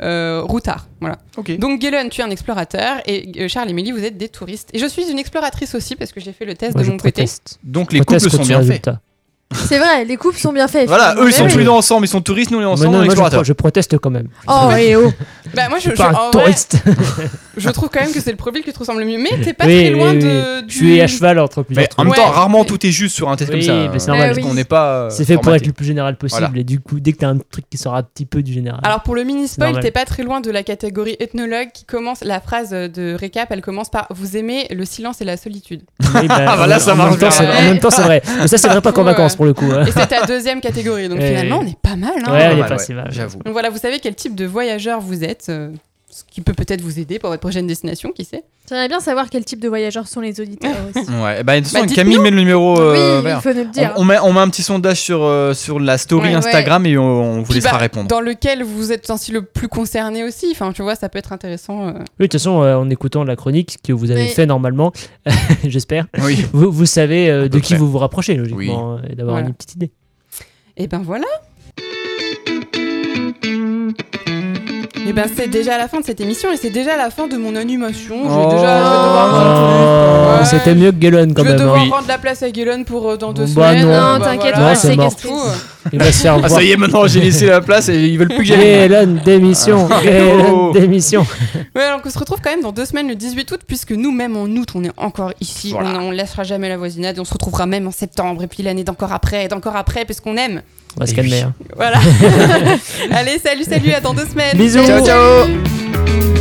A: euh, routards. Voilà.
D: Ok.
A: Donc Galen, tu es un explorateur et euh, Charles et Mélie, vous êtes des touristes. Et je suis une exploratrice aussi parce que j'ai fait le test
B: Moi,
A: de mon côté.
D: Donc les couples sont bien faits.
C: C'est vrai, les couples sont bien faits.
D: Voilà, eux ils sont tous les deux ensemble, ils sont touristes, nous on est ensemble,
B: non,
D: on est explorateurs.
B: je proteste quand même.
C: Oh, et oh.
A: Bah moi, je,
B: Je
A: je,
B: suis pas
A: en
B: un
A: vrai,
B: touriste.
A: je trouve quand même que c'est le profil qui te ressemble le mieux. Mais t'es pas
B: Oui,
A: très loin
B: oui.
A: de.
B: Suis
A: du-
B: à cheval entre plusieurs
D: Mais en même temps,
A: Ouais.
D: rarement tout est juste sur un test
B: Oui,
D: comme ça.
B: c'est
D: hein,
B: normal.
D: parce
C: oui.
D: qu'on n'est pas. euh,
B: C'est fait pour être le plus général possible.
D: Voilà.
B: Et du coup, dès que t'as un truc qui sort un petit peu du général.
A: Alors pour le mini spoil,
B: normal.
A: t'es pas très loin de la catégorie ethnologue qui commence. La phrase de récap, elle commence par Vous aimez le silence et la solitude.
B: Oui, bah,
D: Ah, bah ça marche
B: En même temps, c'est vrai. Mais ça, c'est vrai pas qu'en vacances pour le coup. hein.
A: Et c'est ta deuxième catégorie. Donc finalement, on est pas mal. Hein
B: Ouais, elle est pas
D: ouais,
B: si mal.
D: J'avoue.
A: Donc voilà, vous savez quel type de voyageur vous êtes. Euh, ce qui peut peut-être vous aider pour votre prochaine destination, qui sait
C: J'aimerais bien savoir quel type de voyageurs sont les auditeurs aussi.
D: Ouais, bah, de toute façon,
A: Bah, dites-nous.
D: Camille met le numéro euh,
C: oui,
D: vert.
C: il faut nous le dire.
D: On, on met, on met un petit sondage sur, euh, sur la story
A: Ouais.
D: Instagram et on, on vous
A: Puis,
D: laissera
A: bah,
D: répondre.
A: Dans lequel vous êtes ainsi le plus concerné aussi. Enfin, tu vois, ça peut être intéressant. euh.
B: Oui, de toute façon, euh, en écoutant la chronique que vous avez
C: Oui.
B: fait normalement, j'espère,
D: Oui.
B: vous, vous savez euh, de qui
D: près.
B: vous vous rapprochez, logiquement, et d'avoir
A: Voilà.
B: une petite idée.
A: Et ben voilà. Et ben c'est déjà la fin de cette émission et c'est déjà la fin de mon animation. Je vais
D: Oh.
A: déjà je vais devoir,
B: Oh,
A: Ouais.
B: C'était mieux que Galen quand
A: je vais
B: même.
A: devoir
B: hein.
D: Oui.
A: rendre la place à Galen pour euh, dans deux
B: Bah
A: semaines.
B: non.
A: Euh,
C: Non,
A: bah
C: t'inquiète
A: voilà,
B: c'est mort. Il va se faire
D: Ah, ça y est, maintenant j'ai laissé la place et ils veulent plus que j'aille.
B: Galen, démission. Galen,
D: Oh.
B: démission.
A: Ouais, donc on se retrouve quand même dans deux semaines le 18 août puisque nous même en août on est encore ici.
D: Voilà.
A: On, on laissera jamais la voisinade et on se retrouvera même en septembre et puis l'année d'encore après et d'encore après puisqu'on aime.
B: On va se calmer.
D: oui.
B: hein.
A: Voilà. Allez, salut, salut, à dans deux semaines.
B: Bisous.
D: Ciao, ciao.
C: Salut.